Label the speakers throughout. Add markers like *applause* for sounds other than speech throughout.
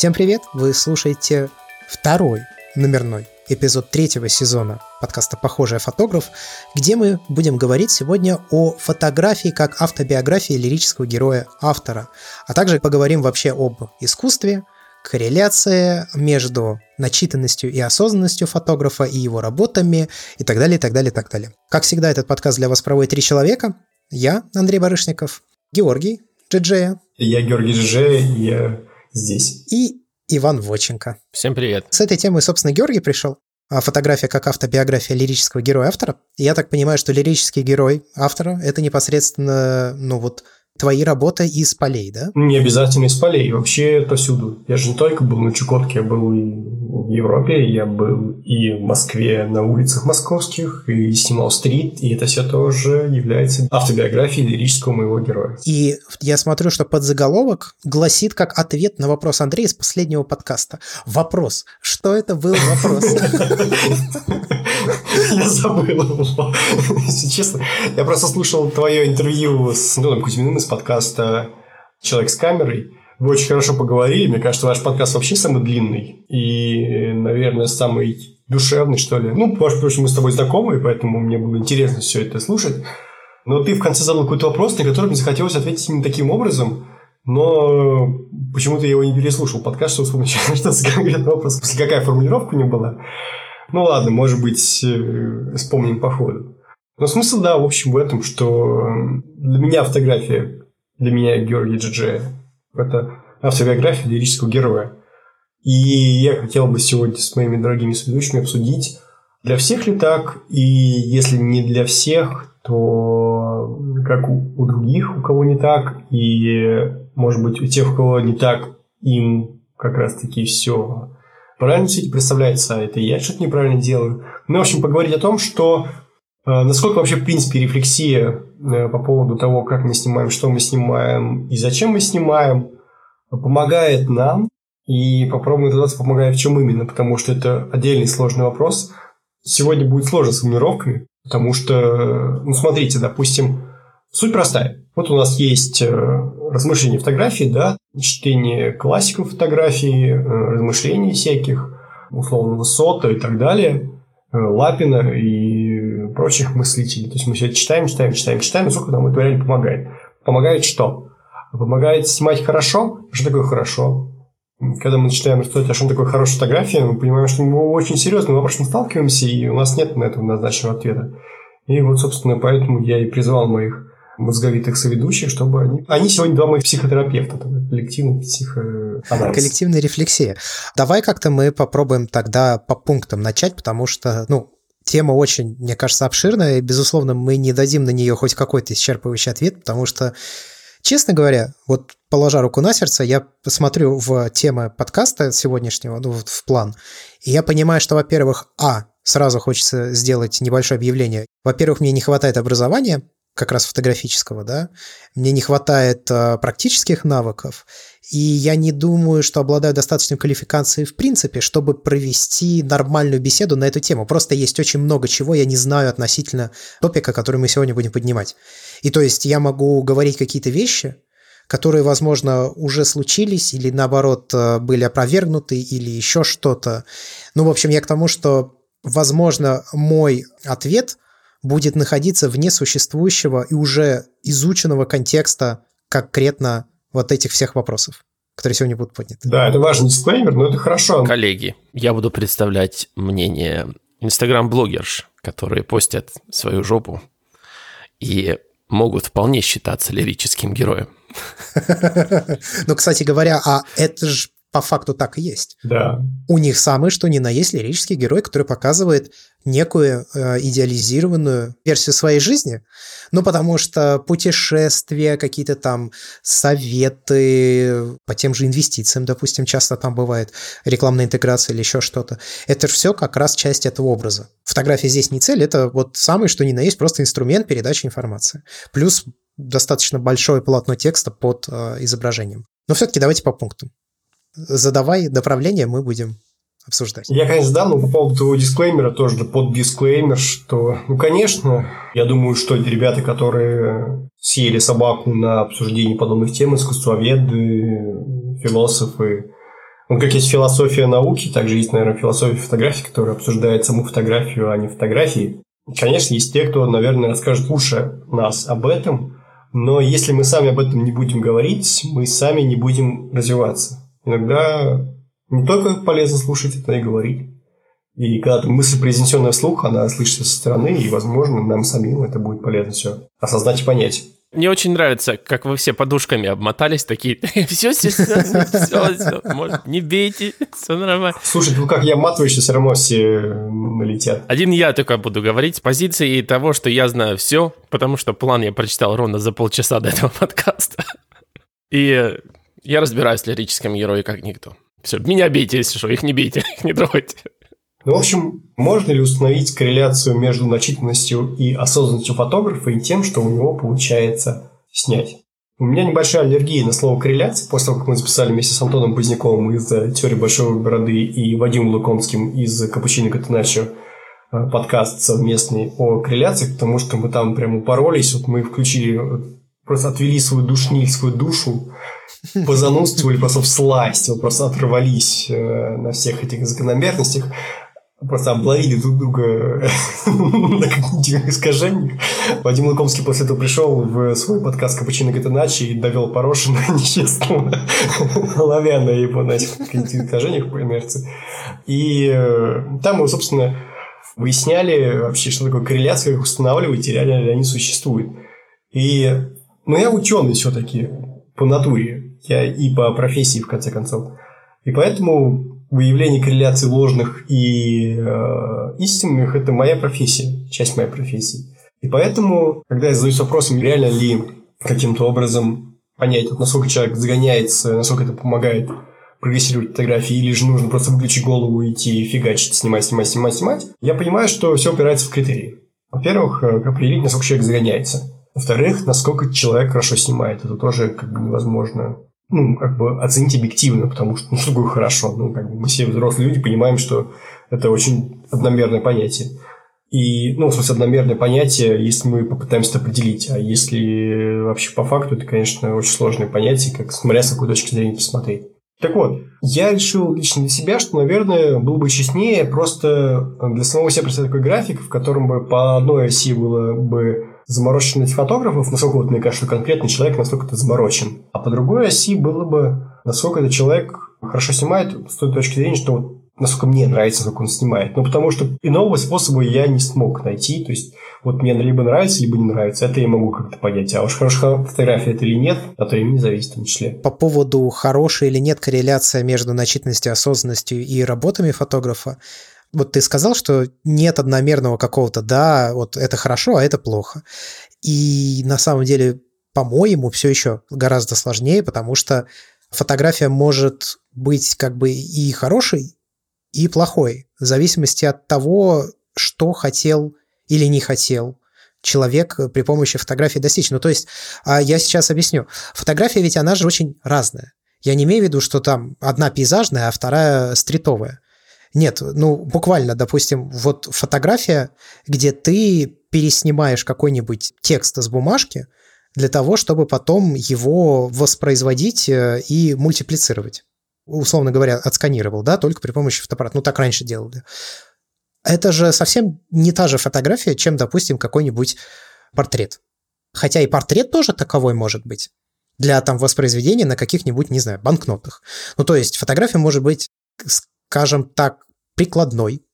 Speaker 1: Всем привет! Вы слушаете второй номерной эпизод третьего сезона подкаста «Похожий фотограф», где мы будем говорить сегодня о фотографии как автобиографии лирического героя автора, а также поговорим вообще об искусстве, корреляция между начитанностью и осознанностью фотографа и его работами и так далее, и так далее, и так далее. Как всегда, этот подкаст для вас проводит три человека. Я, Андрей Барышников, Георгий Джиджея.
Speaker 2: Я Георгий Джиджея, я здесь.
Speaker 1: И Иван Воченко.
Speaker 3: Всем привет.
Speaker 1: С этой темой, собственно, Георгий пришел. А фотография как автобиография лирического героя автора. И я так понимаю, что лирический герой автора – это непосредственно, ну вот, твои работы из полей, да?
Speaker 2: Не обязательно из полей, вообще это всюду. Я же не только был на Чукотке, я был и в Европе, я был и в Москве на улицах московских, и снимал стрит, и это все тоже является автобиографией лирического моего героя.
Speaker 1: И я смотрю, что под заголовок гласит как ответ на вопрос Андрея из последнего подкаста. Вопрос. Что это был вопрос? *laughs*
Speaker 2: Я *laughs* забыл. Если честно, я просто слушал твое интервью с Антоном Кузьминым из подкаста «Человек с камерой». Вы очень хорошо поговорили. Мне кажется, ваш подкаст вообще самый длинный. И, наверное, самый душевный, что ли. Ну, может быть, мы с тобой знакомы, поэтому мне было интересно все это слушать. Но ты в конце задал какой-то вопрос, на который мне захотелось ответить именно таким образом. Но почему-то я его не переслушал подкаст, чтобы вспомнить, *laughs* что за конкретный вопрос. После какая формулировка у него была. Ну ладно, может быть, э, вспомним по ходу. Но смысл, да, в общем, в этом, что для меня фотография, для меня Георгий Джиджея, это автобиография лирического героя. И я хотел бы сегодня с моими дорогими соведущими обсудить, для всех ли так, и если не для всех, то как у, у других, у кого не так, и, может быть, у тех, у кого не так, им как раз-таки все правильно себе представляется, а это я что-то неправильно делаю. Ну, в общем, поговорить о том, что э, насколько вообще, в принципе, рефлексия э, по поводу того, как мы снимаем, что мы снимаем и зачем мы снимаем, помогает нам, и попробуем разобраться, помогает в чем именно, потому что это отдельный сложный вопрос. Сегодня будет сложно с формулировками, потому что, ну, смотрите, допустим, суть простая. Вот у нас есть э, размышления фотографии, да, чтение классиков фотографии, э, размышлений всяких, условно, Высота и так далее, э, Лапина и прочих мыслителей. То есть мы все это читаем, читаем, читаем, читаем, и сколько нам это реально помогает. Помогает что? Помогает снимать хорошо? Что такое хорошо? Когда мы начинаем рассуждать, а что такое хорошая фотография, мы понимаем, что мы очень серьезным вопросом сталкиваемся, и у нас нет на это назначенного ответа. И вот, собственно, поэтому я и призвал моих мозговитых соведущих, чтобы они... Они сегодня два моих психотерапевта, коллективный психоанализ.
Speaker 1: Коллективная рефлексия. Давай как-то мы попробуем тогда по пунктам начать, потому что, ну, тема очень, мне кажется, обширная, и, безусловно, мы не дадим на нее хоть какой-то исчерпывающий ответ, потому что, честно говоря, вот положа руку на сердце, я посмотрю в темы подкаста сегодняшнего, ну, в план, и я понимаю, что, во-первых, а, сразу хочется сделать небольшое объявление. Во-первых, мне не хватает образования, как раз фотографического, да, мне не хватает э, практических навыков, и я не думаю, что обладаю достаточной квалификацией в принципе, чтобы провести нормальную беседу на эту тему. Просто есть очень много чего я не знаю относительно топика, который мы сегодня будем поднимать. И то есть я могу говорить какие-то вещи, которые, возможно, уже случились или, наоборот, э, были опровергнуты или еще что-то. Ну, в общем, я к тому, что, возможно, мой ответ – будет находиться вне существующего и уже изученного контекста конкретно вот этих всех вопросов которые сегодня будут подняты.
Speaker 2: Да, это важный дисклеймер, но это хорошо.
Speaker 3: Коллеги, я буду представлять мнение инстаграм-блогерш, которые постят свою жопу и могут вполне считаться лирическим героем. *laughs*
Speaker 1: Ну, кстати говоря, а это же по факту так и есть.
Speaker 2: Да.
Speaker 1: У них самый что ни на есть лирический герой, который показывает некую э, идеализированную версию своей жизни. Ну, потому что путешествия, какие-то там советы по тем же инвестициям, допустим, часто там бывает рекламная интеграция или еще что-то. Это же все как раз часть этого образа. Фотография здесь не цель, это вот самый что ни на есть просто инструмент передачи информации. Плюс достаточно большое полотно текста под э, изображением. Но все-таки давайте по пунктам задавай направление, мы будем обсуждать.
Speaker 2: Я, конечно, да, но по поводу твоего дисклеймера тоже под дисклеймер, что, ну, конечно, я думаю, что ребята, которые съели собаку на обсуждении подобных тем, искусствоведы, философы, Ну, как есть философия науки, также есть, наверное, философия фотографии, которая обсуждает саму фотографию, а не фотографии. Конечно, есть те, кто, наверное, расскажет лучше нас об этом, но если мы сами об этом не будем говорить, мы сами не будем развиваться. Иногда не только полезно слушать это и говорить. И когда мысль, произнесенная вслух, она слышится со стороны, и, возможно, нам самим это будет полезно все осознать и понять.
Speaker 3: Мне очень нравится, как вы все подушками обмотались, такие, все, все, все, все, все, может, не бейте, все нормально.
Speaker 2: Слушай, ну как я обматываешься, все равно все налетят.
Speaker 3: Один я только буду говорить с позиции того, что я знаю все, потому что план я прочитал ровно за полчаса до этого *laughs* подкаста. И я разбираюсь в лирическом герое как никто. Все, меня бейте, если что, их не бейте, *laughs* их не трогайте.
Speaker 2: Ну, в общем, можно ли установить корреляцию между начитанностью и осознанностью фотографа и тем, что у него получается снять? У меня небольшая аллергия на слово корреляция. После того, как мы записали вместе с Антоном Поздняковым из «Теории большой бороды» и Вадимом Лукомским из «Капучино Катеначо» э, подкаст совместный о корреляциях, потому что мы там прямо упоролись. Вот мы включили, просто отвели свою душнильскую душу *laughs* позанудствовали просто в сласть, вот просто оторвались э, на всех этих закономерностях просто обловили друг друга *laughs* на когнитивных искажениях. Вадим Лукомский после этого пришел в свой подкаст «Капучино Гатаначи» и довел Порошина *laughs* нечестного, ловя на его на этих когнитивных искажениях по инерции. И э, там мы, собственно, выясняли вообще, что такое корреляция, как устанавливать, и реально ли они существуют. И, ну, я ученый все-таки по натуре, я и по профессии, в конце концов. И поэтому выявление корреляций ложных и э, истинных – это моя профессия, часть моей профессии. И поэтому, когда я задаюсь вопросом, реально ли каким-то образом понять, насколько человек загоняется, насколько это помогает прогрессировать фотографии, или же нужно просто выключить голову и идти фигачить, снимать, снимать, снимать, снимать, я понимаю, что все опирается в критерии. Во-первых, э, определить, насколько человек загоняется. Во-вторых, насколько человек хорошо снимает. Это тоже как бы невозможно ну, как бы оценить объективно, потому что, ну, что хорошо? Ну, как бы мы все взрослые люди понимаем, что это очень одномерное понятие. И, ну, в смысле, одномерное понятие, если мы попытаемся это определить. А если вообще по факту, это, конечно, очень сложное понятие, как смотря с какой точки зрения посмотреть. Так вот, я решил лично для себя, что, наверное, было бы честнее просто для самого себя представить такой график, в котором бы по одной оси было бы замороченность фотографов, насколько вот мне кажется, конкретный человек насколько это заморочен. А по другой оси было бы, насколько этот человек хорошо снимает с той точки зрения, что вот насколько мне нравится, как он снимает. Ну, потому что иного способа я не смог найти. То есть, вот мне либо нравится, либо не нравится. Это я могу как-то понять. А уж хорошая фотография это или нет, от времени зависит в том числе.
Speaker 1: По поводу хорошей или нет корреляция между начитанностью, осознанностью и работами фотографа, вот ты сказал, что нет одномерного какого-то, да, вот это хорошо, а это плохо. И на самом деле, по-моему, все еще гораздо сложнее, потому что фотография может быть как бы и хорошей, и плохой, в зависимости от того, что хотел или не хотел человек при помощи фотографии достичь. Ну, то есть, а я сейчас объясню. Фотография ведь она же очень разная. Я не имею в виду, что там одна пейзажная, а вторая стритовая. Нет, ну, буквально, допустим, вот фотография, где ты переснимаешь какой-нибудь текст с бумажки для того, чтобы потом его воспроизводить э, и мультиплицировать. Условно говоря, отсканировал, да, только при помощи фотоаппарата. Ну, так раньше делали. Это же совсем не та же фотография, чем, допустим, какой-нибудь портрет. Хотя и портрет тоже таковой может быть для там воспроизведения на каких-нибудь, не знаю, банкнотах. Ну, то есть фотография может быть скажем так, прикладной.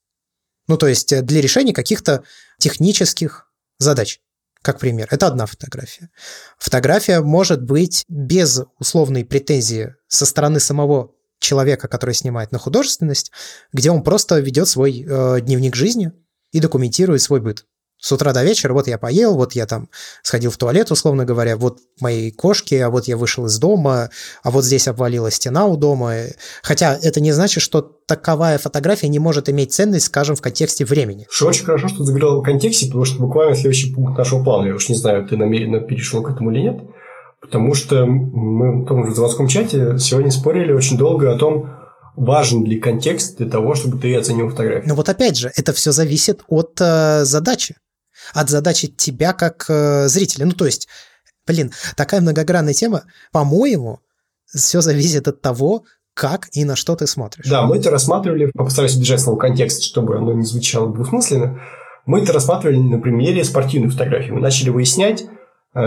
Speaker 1: Ну, то есть э, для решения каких-то технических задач, как пример. Это одна фотография. Фотография может быть без условной претензии со стороны самого человека, который снимает на художественность, где он просто ведет свой э, дневник жизни и документирует свой быт с утра до вечера, вот я поел, вот я там сходил в туалет, условно говоря, вот мои кошки, а вот я вышел из дома, а вот здесь обвалилась стена у дома. Хотя это не значит, что таковая фотография не может иметь ценность, скажем, в контексте времени.
Speaker 2: Что очень хорошо, что ты заговорил в контексте, потому что буквально следующий пункт нашего плана, я уж не знаю, ты намеренно перешел к этому или нет, потому что мы в том же заводском чате сегодня спорили очень долго о том, важен ли контекст для того, чтобы ты оценил фотографию.
Speaker 1: Но вот опять же, это все зависит от э, задачи от задачи тебя как э, зрителя. Ну, то есть, блин, такая многогранная тема. По-моему, все зависит от того, как и на что ты смотришь.
Speaker 2: Да, мы это рассматривали, постараюсь удержать слово контекст, чтобы оно не звучало двусмысленно. Мы это рассматривали на примере спортивной фотографии. Мы начали выяснять,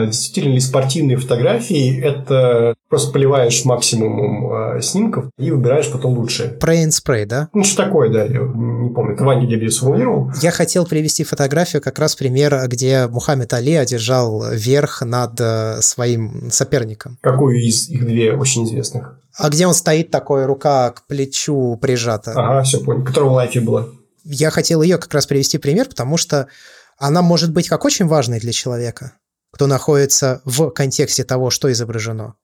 Speaker 2: действительно ли спортивные фотографии – это просто поливаешь максимум э, снимков и выбираешь потом лучшее.
Speaker 1: Pray and spray, да?
Speaker 2: Ну, что такое, да, я не помню. Это Ваня Лебедев сформулировал.
Speaker 1: Я хотел привести фотографию как раз примера, где Мухаммед Али одержал верх над э, своим соперником.
Speaker 2: Какую из их две очень известных?
Speaker 1: А где он стоит такой, рука к плечу прижата.
Speaker 2: Ага, все понял. Которого в лайфе была.
Speaker 1: Я хотел ее как раз привести пример, потому что она может быть как очень важной для человека, кто находится в контексте того, что изображено,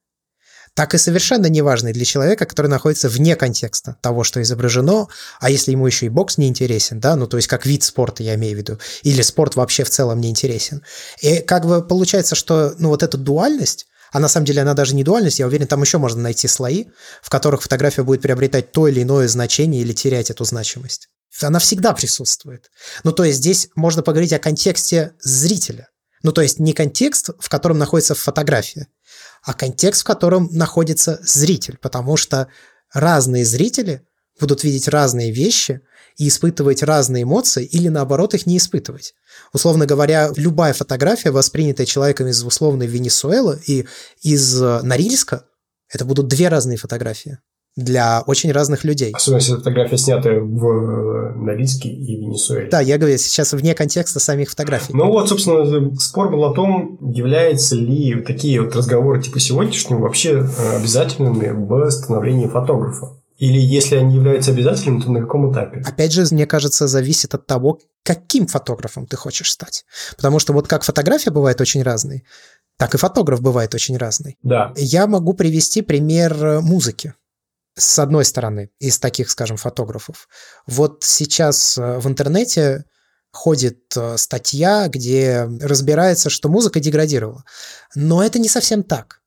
Speaker 1: так и совершенно неважной для человека, который находится вне контекста того, что изображено, а если ему еще и бокс не интересен, да, ну то есть как вид спорта, я имею в виду, или спорт вообще в целом не интересен. И как бы получается, что ну вот эта дуальность, а на самом деле она даже не дуальность, я уверен, там еще можно найти слои, в которых фотография будет приобретать то или иное значение или терять эту значимость. Она всегда присутствует. Ну, то есть здесь можно поговорить о контексте зрителя. Ну, то есть не контекст, в котором находится фотография, а контекст, в котором находится зритель, потому что разные зрители будут видеть разные вещи и испытывать разные эмоции или наоборот их не испытывать. Условно говоря, любая фотография, воспринятая человеком из условной Венесуэлы и из э, Норильска, это будут две разные фотографии для очень разных людей.
Speaker 2: Особенно, если фотография снята в э, Норильске и Венесуэле.
Speaker 1: Да, я говорю сейчас вне контекста самих фотографий.
Speaker 2: Ну вот, собственно, спор был о том, являются ли такие вот разговоры типа сегодняшнего вообще э, обязательными в становлении фотографа. Или если они являются обязательными, то на каком этапе?
Speaker 1: Опять же, мне кажется, зависит от того, каким фотографом ты хочешь стать. Потому что вот как фотография бывает очень разной, так и фотограф бывает очень разный.
Speaker 2: Да.
Speaker 1: Я могу привести пример музыки с одной стороны, из таких, скажем, фотографов. Вот сейчас э, в интернете ходит э, статья, где разбирается, что музыка деградировала. Но это не совсем так.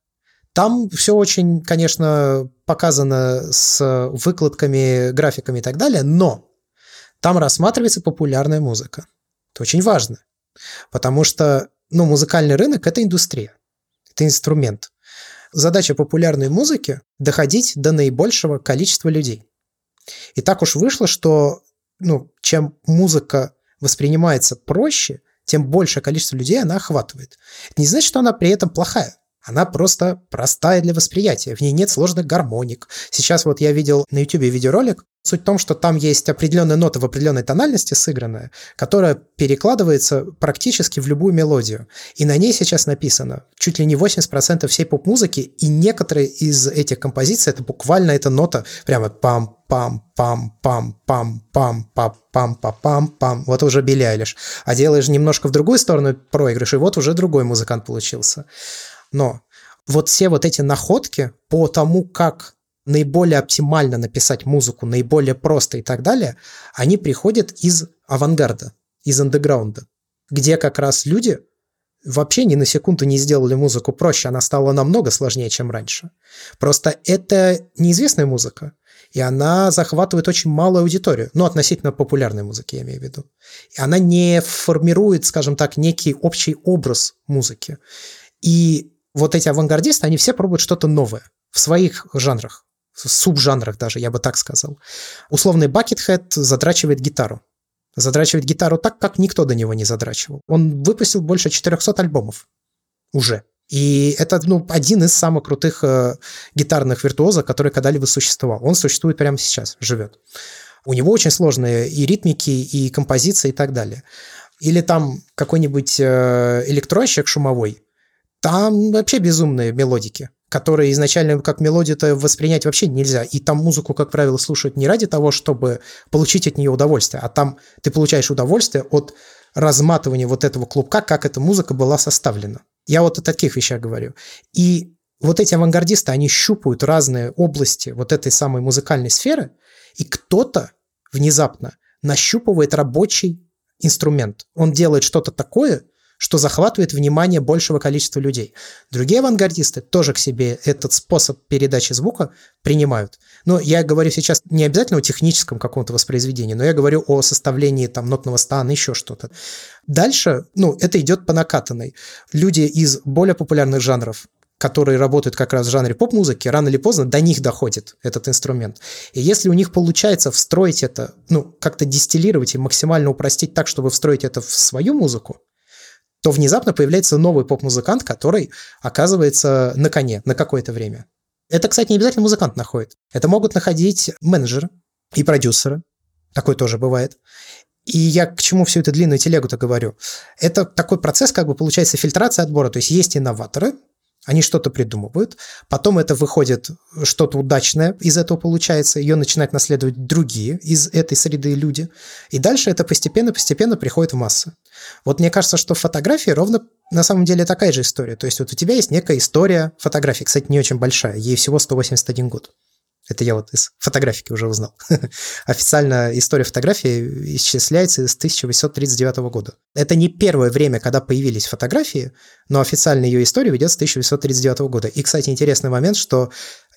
Speaker 1: Там все очень, конечно, показано с выкладками, графиками и так далее, но там рассматривается популярная музыка. Это очень важно, потому что ну, музыкальный рынок – это индустрия, это инструмент задача популярной музыки – доходить до наибольшего количества людей. И так уж вышло, что ну, чем музыка воспринимается проще, тем большее количество людей она охватывает. Это не значит, что она при этом плохая. Она просто простая для восприятия. В ней нет сложных гармоник. Сейчас вот я видел на YouTube видеоролик, Суть в том, что там есть определенная нота в определенной тональности сыгранная, которая перекладывается практически в любую мелодию. И на ней сейчас написано чуть ли не 80% всей поп-музыки, и некоторые из этих композиций это буквально эта нота прямо пам пам пам пам пам пам пам пам пам пам пам вот уже Билли Айлиш. А делаешь немножко в другую сторону проигрыш, и вот уже другой музыкант получился. Но вот все вот эти находки по тому, как наиболее оптимально написать музыку, наиболее просто и так далее, они приходят из авангарда, из андеграунда, где как раз люди вообще ни на секунду не сделали музыку проще, она стала намного сложнее, чем раньше. Просто это неизвестная музыка, и она захватывает очень малую аудиторию, ну, относительно популярной музыки, я имею в виду. И она не формирует, скажем так, некий общий образ музыки. И вот эти авангардисты, они все пробуют что-то новое в своих жанрах субжанрах даже, я бы так сказал. Условный Buckethead задрачивает гитару. Задрачивает гитару так, как никто до него не задрачивал. Он выпустил больше 400 альбомов уже. И это ну, один из самых крутых э, гитарных виртуозов, который когда-либо существовал. Он существует прямо сейчас, живет. У него очень сложные и ритмики, и композиции, и так далее. Или там какой-нибудь э, электронщик шумовой, там вообще безумные мелодики которые изначально как мелодию-то воспринять вообще нельзя. И там музыку, как правило, слушают не ради того, чтобы получить от нее удовольствие, а там ты получаешь удовольствие от разматывания вот этого клубка, как эта музыка была составлена. Я вот о таких вещах говорю. И вот эти авангардисты, они щупают разные области вот этой самой музыкальной сферы, и кто-то внезапно нащупывает рабочий инструмент. Он делает что-то такое, что захватывает внимание большего количества людей. Другие авангардисты тоже к себе этот способ передачи звука принимают. Но я говорю сейчас не обязательно о техническом каком-то воспроизведении, но я говорю о составлении там нотного стана, еще что-то. Дальше, ну, это идет по накатанной. Люди из более популярных жанров которые работают как раз в жанре поп-музыки, рано или поздно до них доходит этот инструмент. И если у них получается встроить это, ну, как-то дистиллировать и максимально упростить так, чтобы встроить это в свою музыку, то внезапно появляется новый поп-музыкант, который оказывается на коне на какое-то время. Это, кстати, не обязательно музыкант находит. Это могут находить менеджеры и продюсеры. Такое тоже бывает. И я к чему всю эту длинную телегу-то говорю? Это такой процесс, как бы получается фильтрация отбора. То есть есть инноваторы, они что-то придумывают, потом это выходит что-то удачное из этого получается, ее начинают наследовать другие из этой среды люди, и дальше это постепенно-постепенно приходит в массы. Вот мне кажется, что фотографии ровно на самом деле такая же история. То есть вот у тебя есть некая история фотографии, кстати, не очень большая, ей всего 181 год. Это я вот из фотографики уже узнал. *laughs* Официально история фотографии исчисляется с 1839 года. Это не первое время, когда появились фотографии, но официально ее история ведется с 1839 года. И, кстати, интересный момент, что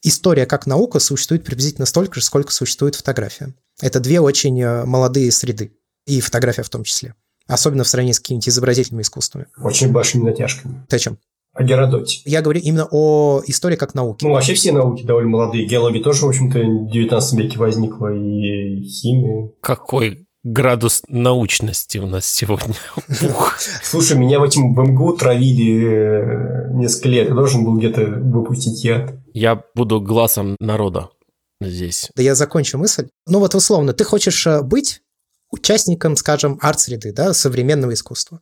Speaker 1: история как наука существует приблизительно столько же, сколько существует фотография. Это две очень э, молодые среды, и фотография в том числе. Особенно в сравнении с какими-нибудь изобразительными искусствами.
Speaker 2: Очень большими натяжками.
Speaker 1: Ты о чем?
Speaker 2: О Геродоте.
Speaker 1: Я говорю именно о истории как науке.
Speaker 2: Ну, вообще все науки довольно молодые. Геология тоже, в общем-то, в 19 веке возникла, и химия.
Speaker 3: Какой градус научности у нас сегодня. *laughs*
Speaker 2: Слушай, меня в этим в МГУ травили э, несколько лет. Я должен был где-то выпустить яд.
Speaker 3: Я буду глазом народа здесь.
Speaker 1: Да я закончу мысль. Ну вот условно, ты хочешь э, быть участником, скажем, арт-среды, да, современного искусства.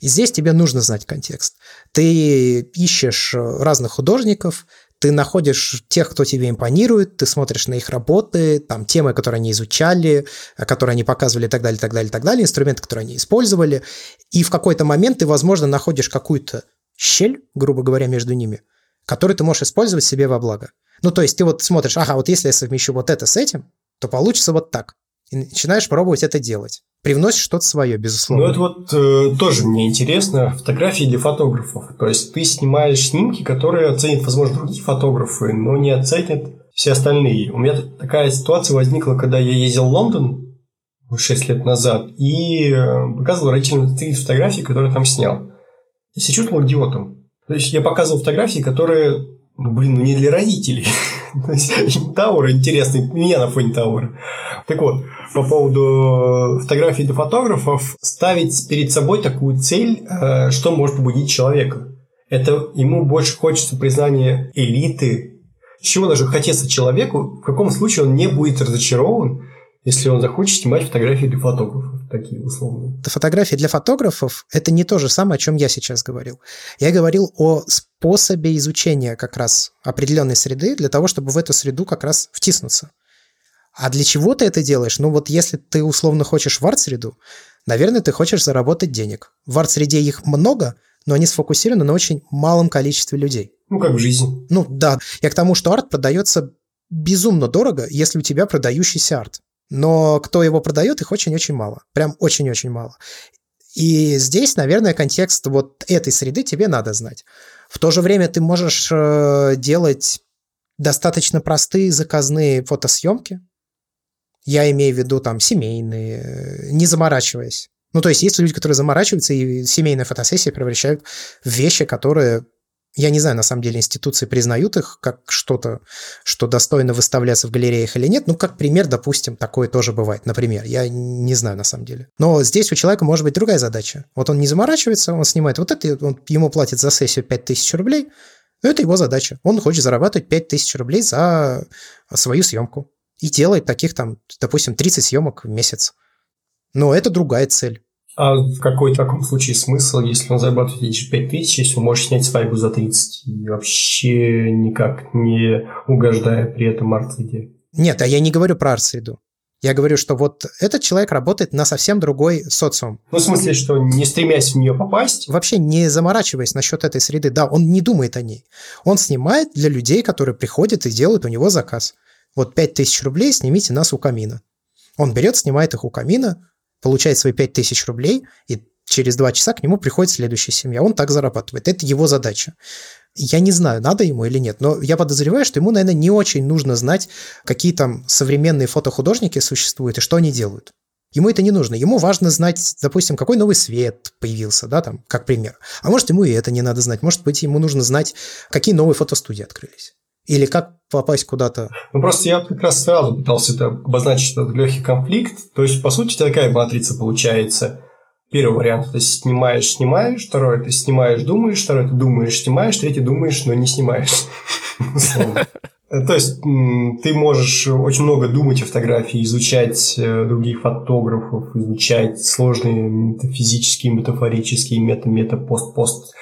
Speaker 1: И здесь тебе нужно знать контекст. Ты ищешь э, разных художников, ты находишь тех, кто тебе импонирует, ты смотришь на их работы, там темы, которые они изучали, э, которые они показывали и так далее, так далее, так далее, инструменты, которые они использовали, и в какой-то момент ты, возможно, находишь какую-то щель, грубо говоря, между ними, которую ты можешь использовать себе во благо. Ну, то есть ты вот смотришь, ага, вот если я совмещу вот это с этим, то получится вот так и начинаешь пробовать это делать. Привносишь что-то свое, безусловно.
Speaker 2: Ну, это вот э, тоже мне интересно. Фотографии для фотографов. То есть ты снимаешь снимки, которые оценят, возможно, другие фотографы, но не оценят все остальные. У меня такая ситуация возникла, когда я ездил в Лондон 6 лет назад и э, показывал родителям три фотографии, которые там снял. Я себя чувствовал идиотом. То есть я показывал фотографии, которые, ну, блин, ну не для родителей. *laughs* *laughs* Тауэр интересный, меня на фоне Тауэра. Так вот, по поводу фотографий для фотографов, ставить перед собой такую цель, э, что может побудить человека. Это ему больше хочется признания элиты, чего даже хотеться человеку, в каком случае он не будет разочарован, если он захочет снимать фотографии для фотографов, такие условные.
Speaker 1: Фотографии для фотографов – это не то же самое, о чем я сейчас говорил. Я говорил о способе изучения как раз определенной среды для того, чтобы в эту среду как раз втиснуться. А для чего ты это делаешь? Ну вот если ты условно хочешь в арт-среду, наверное, ты хочешь заработать денег. В арт-среде их много, но они сфокусированы на очень малом количестве людей.
Speaker 2: Ну, как в жизни.
Speaker 1: Ну, да. Я к тому, что арт продается безумно дорого, если у тебя продающийся арт. Но кто его продает, их очень-очень мало. Прям очень-очень мало. И здесь, наверное, контекст вот этой среды тебе надо знать. В то же время ты можешь э, делать достаточно простые заказные фотосъемки, я имею в виду там семейные, э, не заморачиваясь. Ну, то есть есть люди, которые заморачиваются и семейные фотосессии превращают в вещи, которые, я не знаю, на самом деле институции признают их как что-то, что достойно выставляться в галереях или нет. Ну, как пример, допустим, такое тоже бывает. Например, я не знаю на самом деле. Но здесь у человека может быть другая задача. Вот он не заморачивается, он снимает вот это, он, ему платит за сессию 5000 рублей, но это его задача. Он хочет зарабатывать 5000 рублей за свою съемку и делает таких там, допустим, 30 съемок в месяц. Но это другая цель.
Speaker 2: А в какой таком случае смысл, если он зарабатывает эти 5 тысяч, если он может снять свадьбу за 30 и вообще никак не угождая при этом арт-среде?
Speaker 1: Нет, а я не говорю про арт-среду. Я говорю, что вот этот человек работает на совсем другой социум.
Speaker 2: Ну, в смысле, что не стремясь в нее попасть?
Speaker 1: Вообще не заморачиваясь насчет этой среды. Да, он не думает о ней. Он снимает для людей, которые приходят и делают у него заказ вот 5000 рублей снимите нас у камина. Он берет, снимает их у камина, получает свои 5000 рублей, и через два часа к нему приходит следующая семья. Он так зарабатывает. Это его задача. Я не знаю, надо ему или нет, но я подозреваю, что ему, наверное, не очень нужно знать, какие там современные фотохудожники существуют и что они делают. Ему это не нужно. Ему важно знать, допустим, какой новый свет появился, да, там, как пример. А может, ему и это не надо знать. Может быть, ему нужно знать, какие новые фотостудии открылись. Или как попасть куда-то.
Speaker 2: Ну, просто я как раз сразу пытался это обозначить этот легкий конфликт. То есть, по сути, такая матрица получается. Первый вариант – ты снимаешь, снимаешь. Второй – ты снимаешь, думаешь. Второй – ты думаешь, снимаешь. Третий – думаешь, но не снимаешь. *laughs* То есть ты можешь очень много думать о фотографии, изучать э, других фотографов, изучать сложные метафизические, метафорические, мета-мета-пост-пост,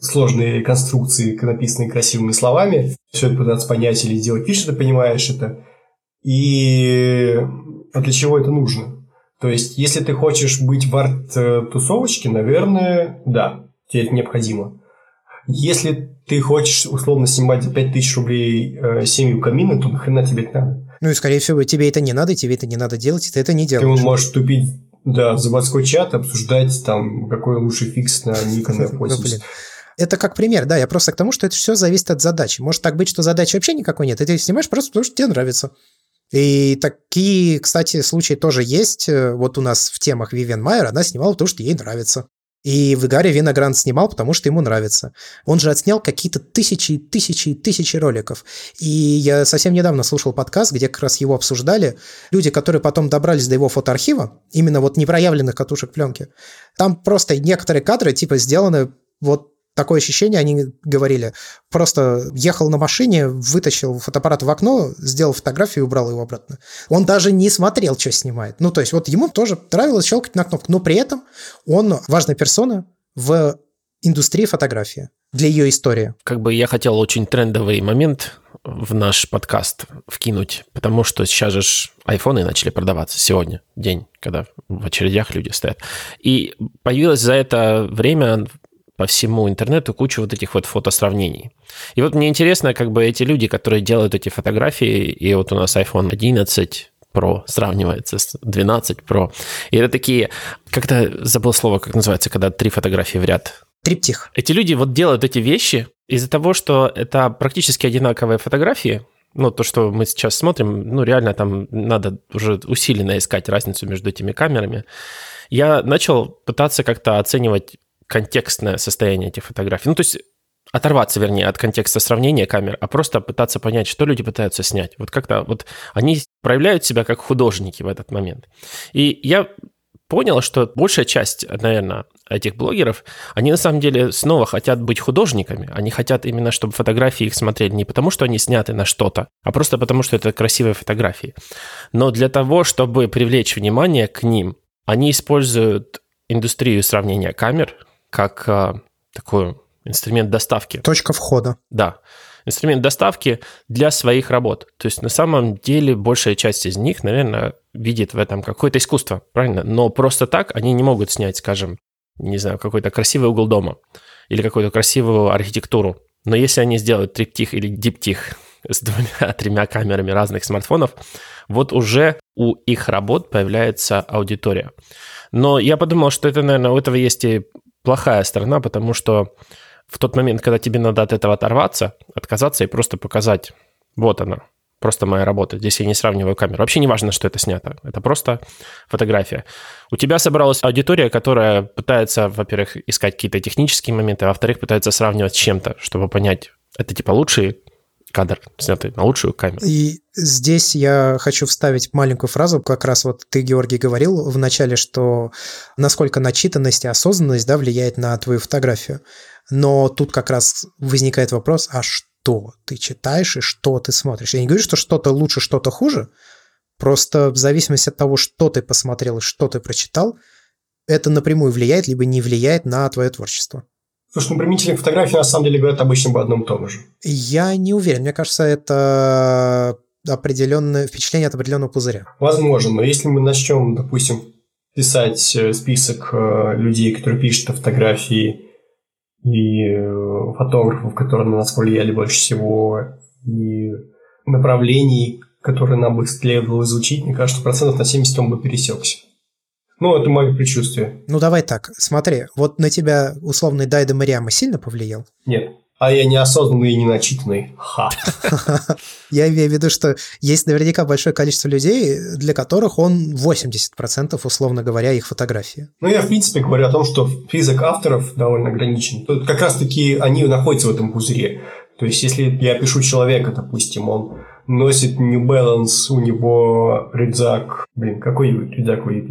Speaker 2: сложные конструкции, написанные красивыми словами. Все это пытаться понять или сделать вид, что ты понимаешь это. И а для чего это нужно? То есть, если ты хочешь быть в арт-тусовочке, наверное, да, тебе это необходимо. Если ты хочешь условно снимать за 5000 рублей э, семью камина, то нахрена тебе это надо?
Speaker 1: Ну и, скорее всего, тебе это не надо, тебе это не надо делать, и ты это не делаешь.
Speaker 2: Ты можешь тупить да, в заводской чат, обсуждать там, какой лучший фикс на Nikon F80. *laughs*
Speaker 1: Это как пример, да, я просто к тому, что это все зависит от задачи. Может так быть, что задачи вообще никакой нет, и ты снимаешь просто потому, что тебе нравится. И такие, кстати, случаи тоже есть. Вот у нас в темах Вивен Майер, она снимала то, что ей нравится. И в Игаре Виноград снимал, потому что ему нравится. Он же отснял какие-то тысячи, тысячи, тысячи роликов. И я совсем недавно слушал подкаст, где как раз его обсуждали. Люди, которые потом добрались до его фотоархива, именно вот непроявленных катушек пленки, там просто некоторые кадры типа сделаны вот такое ощущение, они говорили, просто ехал на машине, вытащил фотоаппарат в окно, сделал фотографию и убрал его обратно. Он даже не смотрел, что снимает. Ну, то есть вот ему тоже нравилось щелкать на кнопку, но при этом он важная персона в индустрии фотографии для ее истории.
Speaker 3: Как бы я хотел очень трендовый момент в наш подкаст вкинуть, потому что сейчас же айфоны начали продаваться сегодня, день, когда в очередях люди стоят. И появилось за это время по всему интернету кучу вот этих вот фотосравнений. И вот мне интересно, как бы эти люди, которые делают эти фотографии, и вот у нас iPhone 11 Pro сравнивается с 12 Pro, и это такие, как-то забыл слово, как называется, когда три фотографии в ряд.
Speaker 1: Триптих.
Speaker 3: Эти люди вот делают эти вещи из-за того, что это практически одинаковые фотографии, ну, то, что мы сейчас смотрим, ну, реально там надо уже усиленно искать разницу между этими камерами. Я начал пытаться как-то оценивать контекстное состояние этих фотографий. Ну, то есть оторваться, вернее, от контекста сравнения камер, а просто пытаться понять, что люди пытаются снять. Вот как-то вот они проявляют себя как художники в этот момент. И я понял, что большая часть, наверное, этих блогеров, они на самом деле снова хотят быть художниками. Они хотят именно, чтобы фотографии их смотрели не потому, что они сняты на что-то, а просто потому, что это красивые фотографии. Но для того, чтобы привлечь внимание к ним, они используют индустрию сравнения камер, как а, такой инструмент доставки.
Speaker 1: Точка входа.
Speaker 3: Да. Инструмент доставки для своих работ. То есть на самом деле большая часть из них, наверное, видит в этом какое-то искусство, правильно? Но просто так они не могут снять, скажем, не знаю, какой-то красивый угол дома или какую-то красивую архитектуру. Но если они сделают триптих или диптих *laughs* с двумя-тремя камерами разных смартфонов, вот уже у их работ появляется аудитория. Но я подумал, что это, наверное, у этого есть и плохая сторона, потому что в тот момент, когда тебе надо от этого оторваться, отказаться и просто показать, вот она, просто моя работа. Здесь я не сравниваю камеру. Вообще не важно, что это снято. Это просто фотография. У тебя собралась аудитория, которая пытается, во-первых, искать какие-то технические моменты, а во-вторых, пытается сравнивать с чем-то, чтобы понять, это типа лучший кадр, снятый на лучшую камеру.
Speaker 1: И здесь я хочу вставить маленькую фразу. Как раз вот ты, Георгий, говорил в начале, что насколько начитанность и осознанность да, влияет на твою фотографию. Но тут как раз возникает вопрос, а что ты читаешь и что ты смотришь? Я не говорю, что что-то лучше, что-то хуже. Просто в зависимости от того, что ты посмотрел и что ты прочитал, это напрямую влияет, либо не влияет на твое творчество.
Speaker 2: Слушай, ну, применительные фотографии на самом деле говорят обычно об одном и том же.
Speaker 1: Я не уверен. Мне кажется, это определенное впечатление от определенного пузыря.
Speaker 2: Возможно, но если мы начнем, допустим, писать э, список э, людей, которые пишут фотографии, и э, фотографов, которые на нас повлияли больше всего, и направлений, которые нам бы следовало изучить, мне кажется, процентов на 70 он бы пересекся. Ну, это мое предчувствие.
Speaker 1: Ну, давай так, смотри, вот на тебя условный Дайда Мариама сильно повлиял?
Speaker 2: Нет. А я неосознанный и неначитанный. Ха. *laughs*
Speaker 1: Я имею в виду, что есть наверняка большое количество людей, для которых он 80%, условно говоря, их фотографии.
Speaker 2: Ну, я, в принципе, говорю о том, что список авторов довольно ограничен. Тут как раз-таки они находятся в этом пузыре. То есть, если я пишу человека, допустим, он носит New Balance, у него рюкзак... Блин, какой рюкзак вы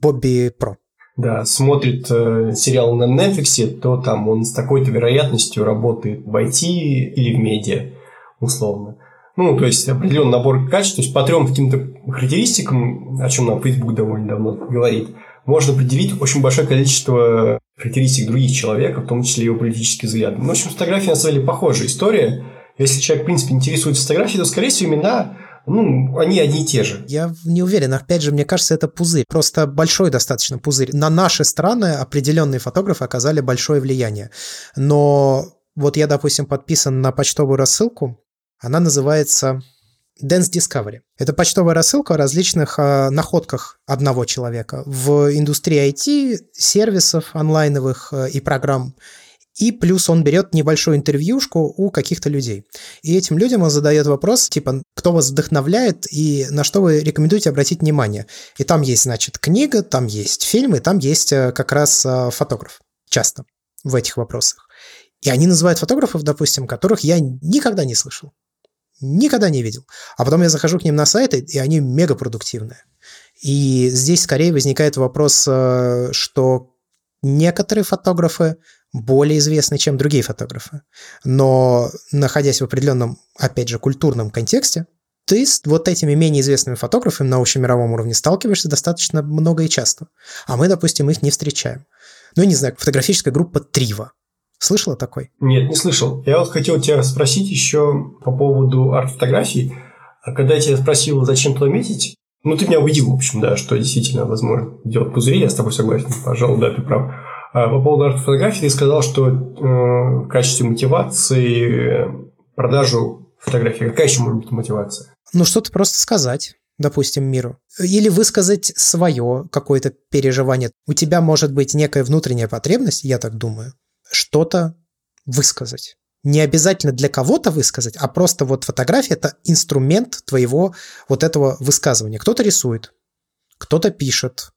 Speaker 1: Бобби Про
Speaker 2: да, смотрит э, сериал на Netflix, то там он с такой-то вероятностью работает в IT или в медиа, условно. Ну, то есть определенный набор качеств, то есть по трем каким-то характеристикам, о чем нам Facebook довольно давно говорит, можно определить очень большое количество характеристик других человека, в том числе его политические взгляды. Ну, в общем, с фотографией на самом деле похожая история. Если человек, в принципе, интересуется фотографией, то, скорее всего, имена ну, они одни и те же.
Speaker 1: Я не уверен. Опять же, мне кажется, это пузырь. Просто большой достаточно пузырь. На наши страны определенные фотографы оказали большое влияние. Но вот я, допустим, подписан на почтовую рассылку. Она называется Dance Discovery. Это почтовая рассылка о различных э, находках одного человека в индустрии IT, сервисов онлайновых э, и программ. И плюс он берет небольшую интервьюшку у каких-то людей. И этим людям он задает вопрос, типа, кто вас вдохновляет и на что вы рекомендуете обратить внимание. И там есть, значит, книга, там есть фильмы, там есть э, как раз э, фотограф. Часто в этих вопросах. И они называют фотографов, допустим, которых я никогда не слышал. Никогда не видел. А потом я захожу к ним на сайты, и они мега продуктивные. И здесь скорее возникает вопрос, э, что некоторые фотографы более известны, чем другие фотографы. Но находясь в определенном, опять же, культурном контексте, ты с вот этими менее известными фотографами на общемировом уровне сталкиваешься достаточно много и часто. А мы, допустим, их не встречаем. Ну, не знаю, фотографическая группа Трива. Слышала такой?
Speaker 2: Нет, не слышал. Я вот хотел тебя спросить еще по поводу арт-фотографий. А когда я тебя спросил, зачем туда метить, ну, ты меня убедил, в общем, да, что действительно возможно делать пузыри, я с тобой согласен, пожалуй, да, ты прав. А по поводу арт-фотографии ты сказал, что э, в качестве мотивации продажу фотографии. Какая еще может быть мотивация?
Speaker 1: Ну, что-то просто сказать допустим, миру. Или высказать свое какое-то переживание. У тебя может быть некая внутренняя потребность, я так думаю, что-то высказать. Не обязательно для кого-то высказать, а просто вот фотография – это инструмент твоего вот этого высказывания. Кто-то рисует, кто-то пишет,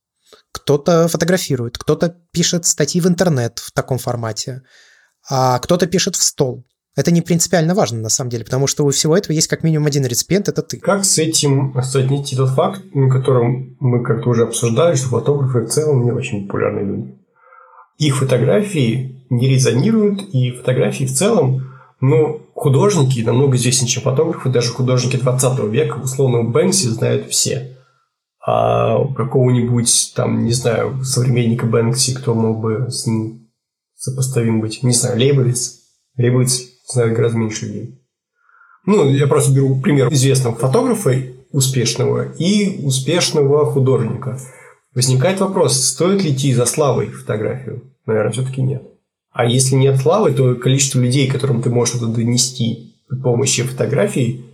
Speaker 1: кто-то фотографирует, кто-то пишет статьи в интернет в таком формате, а кто-то пишет в стол. Это не принципиально важно, на самом деле, потому что у всего этого есть как минимум один реципиент – это ты.
Speaker 2: Как с этим соотнести тот факт, на котором мы как-то уже обсуждали, что фотографы в целом не очень популярные люди? Их фотографии не резонируют, и фотографии в целом ну, художники намного известнее, чем фотографы, даже художники 20 века, условно, Бэнкси знают все а какого-нибудь там, не знаю, современника Бэнкси, кто мог бы с ним сопоставим быть, не знаю, Лейбовиц. Лейбовиц знает гораздо меньше людей. Ну, я просто беру пример известного фотографа успешного и успешного художника. Возникает вопрос, стоит ли идти за славой фотографию? Наверное, все-таки нет. А если нет славы, то количество людей, которым ты можешь это донести при помощи фотографий,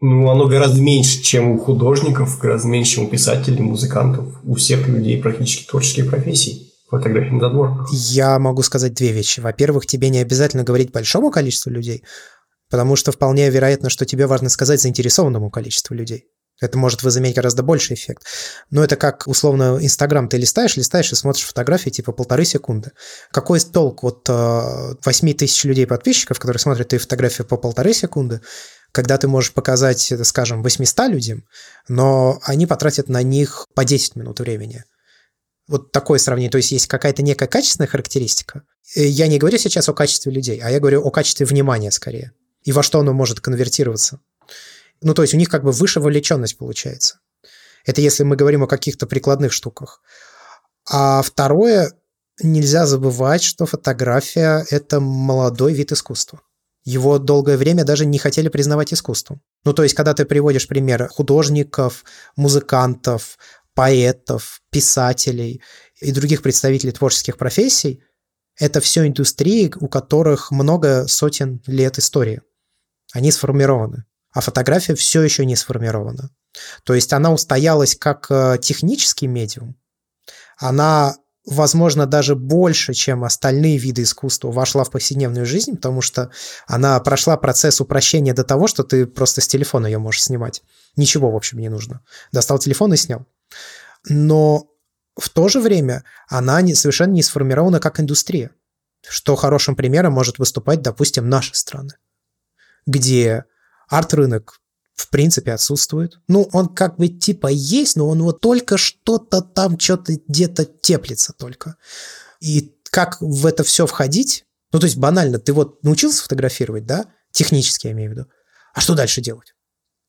Speaker 2: ну, оно гораздо меньше, чем у художников, гораздо меньше, чем у писателей, музыкантов, у всех людей практически творческих профессий. Фотографии на задворках.
Speaker 1: Я могу сказать две вещи. Во-первых, тебе не обязательно говорить большому количеству людей, потому что вполне вероятно, что тебе важно сказать заинтересованному количеству людей. Это может возыметь гораздо больший эффект. Но это как, условно, Инстаграм ты листаешь, листаешь и смотришь фотографии типа полторы секунды. Какой толк от 8 э, тысяч людей подписчиков, которые смотрят твои фотографии по полторы секунды, когда ты можешь показать, скажем, 800 людям, но они потратят на них по 10 минут времени. Вот такое сравнение. То есть есть какая-то некая качественная характеристика. Я не говорю сейчас о качестве людей, а я говорю о качестве внимания скорее. И во что оно может конвертироваться. Ну, то есть у них как бы выше вовлеченность получается. Это если мы говорим о каких-то прикладных штуках. А второе, нельзя забывать, что фотография – это молодой вид искусства. Его долгое время даже не хотели признавать искусством. Ну, то есть, когда ты приводишь пример художников, музыкантов, поэтов, писателей и других представителей творческих профессий, это все индустрии, у которых много сотен лет истории. Они сформированы а фотография все еще не сформирована. То есть она устоялась как э, технический медиум, она возможно, даже больше, чем остальные виды искусства, вошла в повседневную жизнь, потому что она прошла процесс упрощения до того, что ты просто с телефона ее можешь снимать. Ничего, в общем, не нужно. Достал телефон и снял. Но в то же время она не, совершенно не сформирована как индустрия. Что хорошим примером может выступать, допустим, наши страны, где арт-рынок в принципе отсутствует. Ну, он как бы типа есть, но он вот только что-то там, что-то где-то теплится только. И как в это все входить? Ну, то есть банально, ты вот научился фотографировать, да? Технически я имею в виду. А что дальше делать?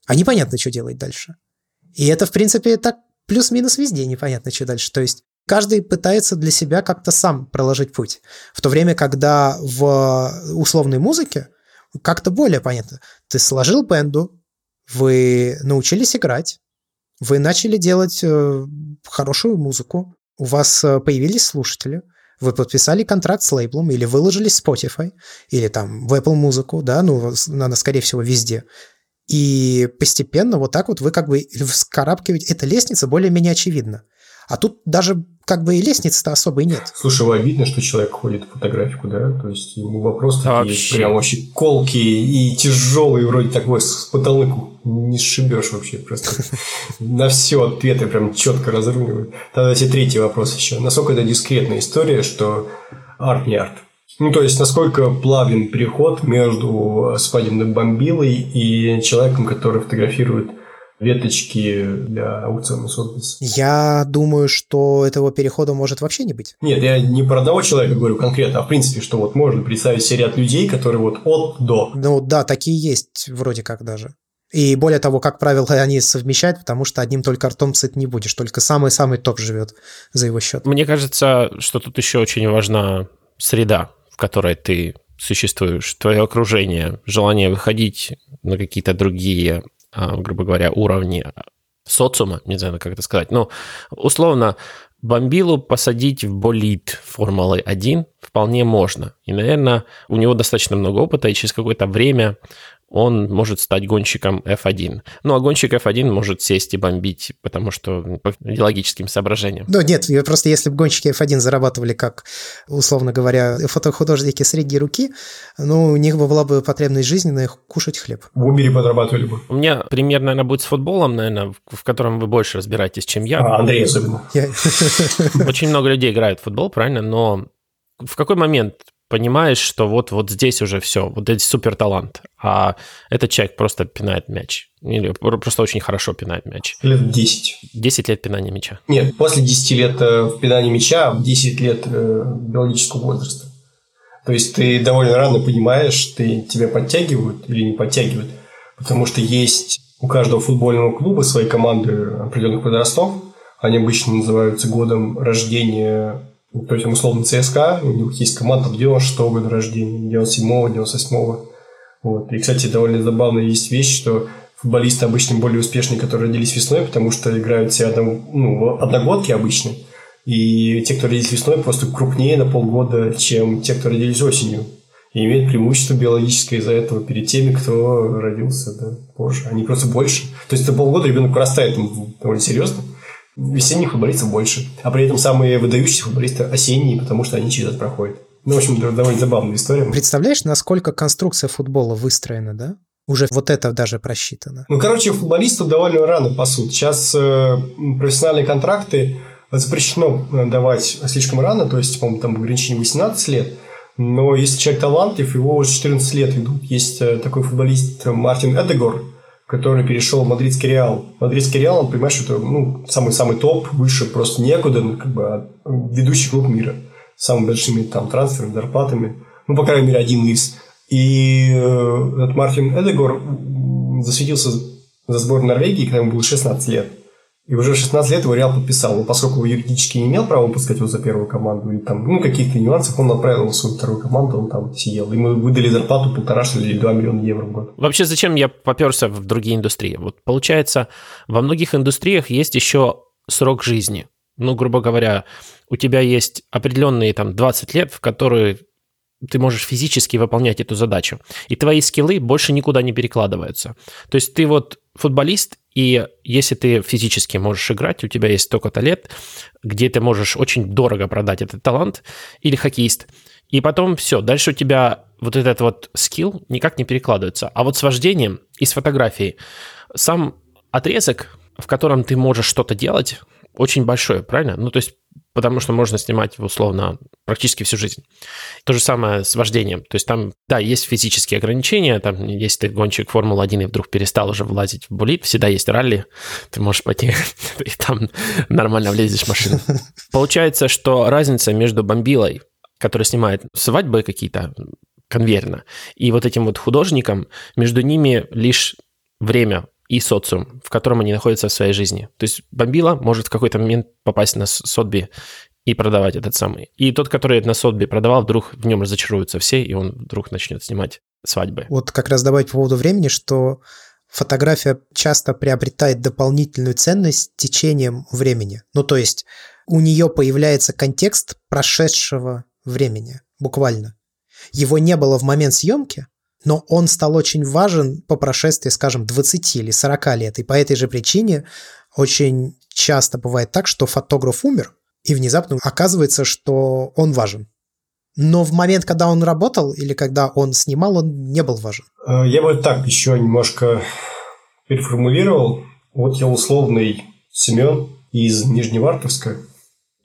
Speaker 1: А непонятно, что делать дальше. И это, в принципе, так плюс-минус везде непонятно, что дальше. То есть каждый пытается для себя как-то сам проложить путь. В то время, когда в условной музыке как-то более понятно. Ты сложил бенду, вы научились играть, вы начали делать э, хорошую музыку, у вас э, появились слушатели, вы подписали контракт с лейблом или выложили Spotify, или там в Apple музыку, да, ну, надо, скорее всего, везде. И постепенно вот так вот вы как бы вскарабкиваете. Эта лестница более-менее очевидна. А тут даже как бы и лестницы-то особой нет.
Speaker 2: Слушай, видно, что человек ходит в фотографику, да? То есть ему вопрос такие вообще. прям вообще колкие и тяжелые, вроде такой с потолку не сшибешь вообще просто. На все ответы прям четко разруливают. Тогда тебе третий вопрос еще. Насколько это дискретная история, что арт не арт? Ну, то есть, насколько плавен переход между свадебной бомбилой и человеком, который фотографирует веточки для аукционной собственности.
Speaker 1: Я думаю, что этого перехода может вообще не быть.
Speaker 2: Нет, я не про одного человека говорю конкретно, а в принципе, что вот можно представить себе ряд людей, которые вот от до.
Speaker 1: Ну да, такие есть вроде как даже. И более того, как правило, они совмещают, потому что одним только ртом сыт не будешь, только самый-самый топ живет за его счет.
Speaker 3: Мне кажется, что тут еще очень важна среда, в которой ты существуешь, твое окружение, желание выходить на какие-то другие грубо говоря, уровни социума, не знаю, как это сказать, но условно Бомбилу посадить в болид Формулы-1 вполне можно. И, наверное, у него достаточно много опыта, и через какое-то время он может стать гонщиком F1. Ну, а гонщик F1 может сесть и бомбить, потому что по идеологическим соображениям.
Speaker 1: Ну, нет, просто если бы гонщики F1 зарабатывали, как, условно говоря, фотохудожники средней руки, ну, у них бы была бы потребность жизненная кушать хлеб.
Speaker 2: В Убере подрабатывали бы.
Speaker 3: У меня пример, наверное, будет с футболом, наверное, в котором вы больше разбираетесь, чем я.
Speaker 2: А, Андрей особенно. *laughs*
Speaker 3: Очень много людей играют в футбол, правильно, но в какой момент понимаешь, что вот, вот здесь уже все, вот это супер талант, а этот человек просто пинает мяч. Или просто очень хорошо пинает мяч.
Speaker 2: Лет 10.
Speaker 3: 10 лет пинания мяча.
Speaker 2: Нет, после 10 лет э, в пинании мяча, 10 лет э, биологического возраста. То есть ты довольно рано понимаешь, ты, тебя подтягивают или не подтягивают. Потому что есть у каждого футбольного клуба свои команды определенных возрастов. Они обычно называются годом рождения то есть, условно, ЦСКА, у них есть команда 96 -го года рождения, 97-го, 98-го. Вот. И, кстати, довольно забавная есть вещь, что футболисты обычно более успешные, которые родились весной, потому что играют все одно, ну, одногодки обычно. И те, кто родились весной, просто крупнее на полгода, чем те, кто родились осенью. И имеют преимущество биологическое из-за этого перед теми, кто родился да, позже. Они просто больше. То есть, за полгода ребенок вырастает довольно серьезно весенних футболистов больше. А при этом самые выдающиеся футболисты осенние, потому что они через это проходят. Ну, в общем, довольно забавная история.
Speaker 1: Представляешь, насколько конструкция футбола выстроена, да? Уже вот это даже просчитано.
Speaker 2: Ну, короче, футболисту довольно рано пасут. Сейчас э, профессиональные контракты запрещено э, давать слишком рано, то есть, по-моему, там ограничение 18 лет. Но если человек талантлив, его уже 14 лет идут. Есть э, такой футболист Мартин Эдегор, который перешел в Мадридский Реал. Мадридский Реал, он понимает, что это ну, самый-самый топ, выше просто некуда, ну, как бы а, ведущий клуб мира. Самыми большими там трансферами, зарплатами. Ну, по крайней мере, один из. И э, этот Мартин Эдегор засветился за сборную Норвегии, когда ему было 16 лет. И уже в 16 лет его Реал подписал. Но поскольку юридически не имел права выпускать его за первую команду, и там, ну, каких-то нюансов, он отправил его свою вторую команду, он там сидел. Ему выдали зарплату полтора, что ли, или два миллиона евро в год.
Speaker 3: Вообще, зачем я поперся в другие индустрии? Вот получается, во многих индустриях есть еще срок жизни. Ну, грубо говоря, у тебя есть определенные там 20 лет, в которые ты можешь физически выполнять эту задачу. И твои скиллы больше никуда не перекладываются. То есть ты вот футболист, и если ты физически можешь играть, у тебя есть столько-то лет, где ты можешь очень дорого продать этот талант, или хоккеист, и потом все, дальше у тебя вот этот вот скилл никак не перекладывается. А вот с вождением и с фотографией сам отрезок, в котором ты можешь что-то делать, очень большой, правильно? Ну, то есть потому что можно снимать условно практически всю жизнь. То же самое с вождением. То есть там, да, есть физические ограничения, там, если ты гонщик Формулы-1 и вдруг перестал уже влазить в булит, всегда есть ралли, ты можешь пойти *laughs* и там нормально влезешь в машину. Получается, что разница между бомбилой, который снимает свадьбы какие-то конвейерно, и вот этим вот художником, между ними лишь время и социум, в котором они находятся в своей жизни. То есть бомбила может в какой-то момент попасть на Сотби и продавать этот самый. И тот, который на Сотби продавал, вдруг в нем разочаруются все, и он вдруг начнет снимать свадьбы.
Speaker 1: Вот как раз добавить по поводу времени, что фотография часто приобретает дополнительную ценность течением времени. Ну, то есть у нее появляется контекст прошедшего времени, буквально. Его не было в момент съемки, но он стал очень важен по прошествии, скажем, 20 или 40 лет. И по этой же причине очень часто бывает так, что фотограф умер, и внезапно оказывается, что он важен. Но в момент, когда он работал или когда он снимал, он не был важен.
Speaker 2: Э, я бы так еще немножко переформулировал. Вот я условный Семен из Нижневартовска.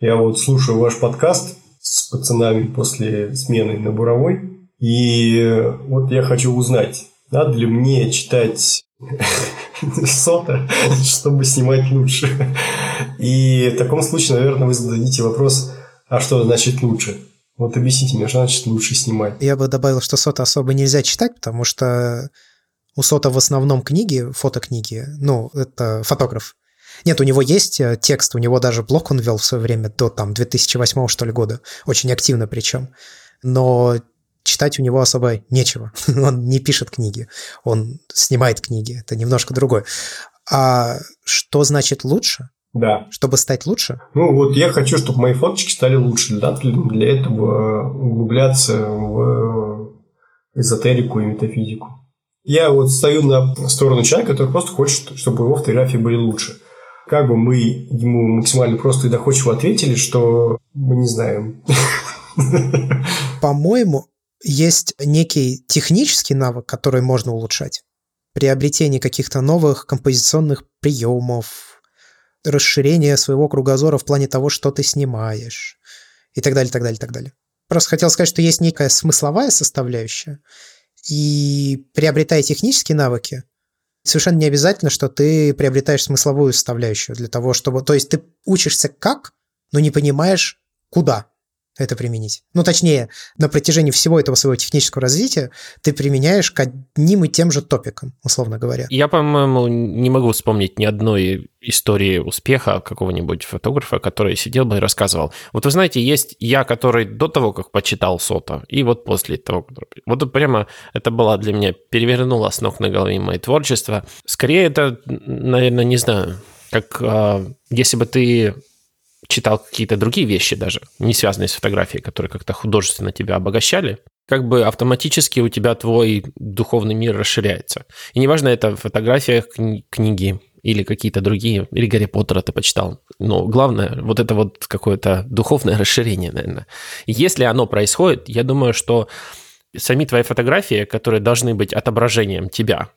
Speaker 2: Я вот слушаю ваш подкаст с пацанами после смены на Буровой. И вот я хочу узнать, надо ли мне читать *laughs* сота, чтобы снимать лучше. И в таком случае, наверное, вы зададите вопрос, а что значит лучше? Вот объясните мне, что значит лучше снимать.
Speaker 1: Я бы добавил, что сота особо нельзя читать, потому что у сота в основном книги, фотокниги, ну, это фотограф. Нет, у него есть э, текст, у него даже блог он вел в свое время, до там 2008 что ли года, очень активно причем. Но читать у него особо нечего. *laughs* он не пишет книги, он снимает книги. Это немножко другое. А что значит лучше?
Speaker 2: Да.
Speaker 1: Чтобы стать лучше?
Speaker 2: Ну, вот я хочу, чтобы мои фоточки стали лучше. Да? Для этого углубляться в эзотерику и метафизику. Я вот стою на сторону человека, который просто хочет, чтобы его фотографии были лучше. Как бы мы ему максимально просто и доходчиво ответили, что мы не знаем. *laughs*
Speaker 1: По-моему, есть некий технический навык, который можно улучшать. Приобретение каких-то новых композиционных приемов, расширение своего кругозора в плане того, что ты снимаешь, и так далее, так далее, так далее. Просто хотел сказать, что есть некая смысловая составляющая, и приобретая технические навыки, совершенно не обязательно, что ты приобретаешь смысловую составляющую для того, чтобы... То есть ты учишься как, но не понимаешь куда это применить. Ну, точнее, на протяжении всего этого своего технического развития ты применяешь к одним и тем же топикам, условно говоря.
Speaker 3: Я, по-моему, не могу вспомнить ни одной истории успеха какого-нибудь фотографа, который сидел бы и рассказывал. Вот вы знаете, есть я, который до того, как почитал Сота, и вот после того, вот прямо это было для меня, перевернуло с ног на голове мое творчество. Скорее это, наверное, не знаю, как а, если бы ты читал какие-то другие вещи даже, не связанные с фотографией, которые как-то художественно тебя обогащали, как бы автоматически у тебя твой духовный мир расширяется. И неважно, это фотография, кни- книги или какие-то другие, или Гарри Поттера ты почитал. Но главное, вот это вот какое-то духовное расширение, наверное. Если оно происходит, я думаю, что сами твои фотографии, которые должны быть отображением тебя,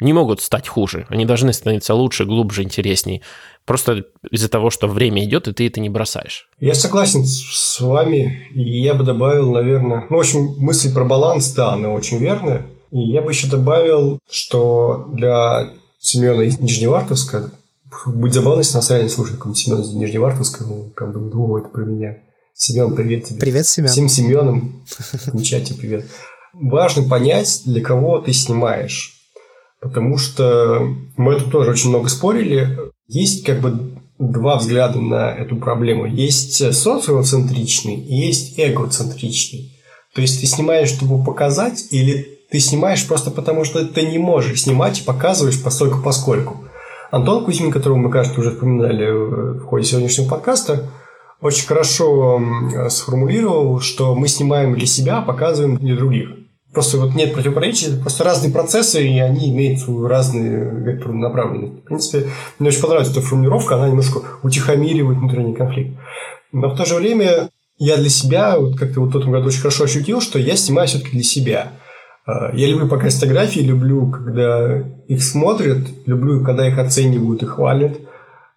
Speaker 3: не могут стать хуже. Они должны становиться лучше, глубже, интересней. Просто из-за того, что время идет, и ты это не бросаешь.
Speaker 2: Я согласен с вами. И я бы добавил, наверное... Ну, в общем, мысль про баланс, да, она очень верная. И я бы еще добавил, что для Семена из Нижневартовска будет забавно, если нас реально слушает какой-нибудь Семен из Нижневартовска, ну, как бы, о, это про меня. Семен, привет тебе.
Speaker 1: Привет, Семен.
Speaker 2: Всем Семенам в чате привет. Важно понять, для кого ты снимаешь потому что мы тут тоже очень много спорили. Есть как бы два взгляда на эту проблему. Есть социоцентричный и есть эгоцентричный. То есть ты снимаешь, чтобы показать, или ты снимаешь просто потому, что ты не можешь снимать и показываешь постольку поскольку. Антон Кузьмин, которого мы, кажется, уже вспоминали в ходе сегодняшнего подкаста, очень хорошо сформулировал, что мы снимаем для себя, а показываем для других. Просто вот нет противоречий, просто разные процессы, и они имеют разные векторы направленности. В принципе, мне очень понравилась эта формулировка, она немножко утихомиривает внутренний конфликт. Но в то же время я для себя, вот как-то вот в этом году очень хорошо ощутил, что я снимаю все-таки для себя. А, я люблю пока фотографии, люблю, когда их смотрят, люблю, когда их оценивают и хвалят.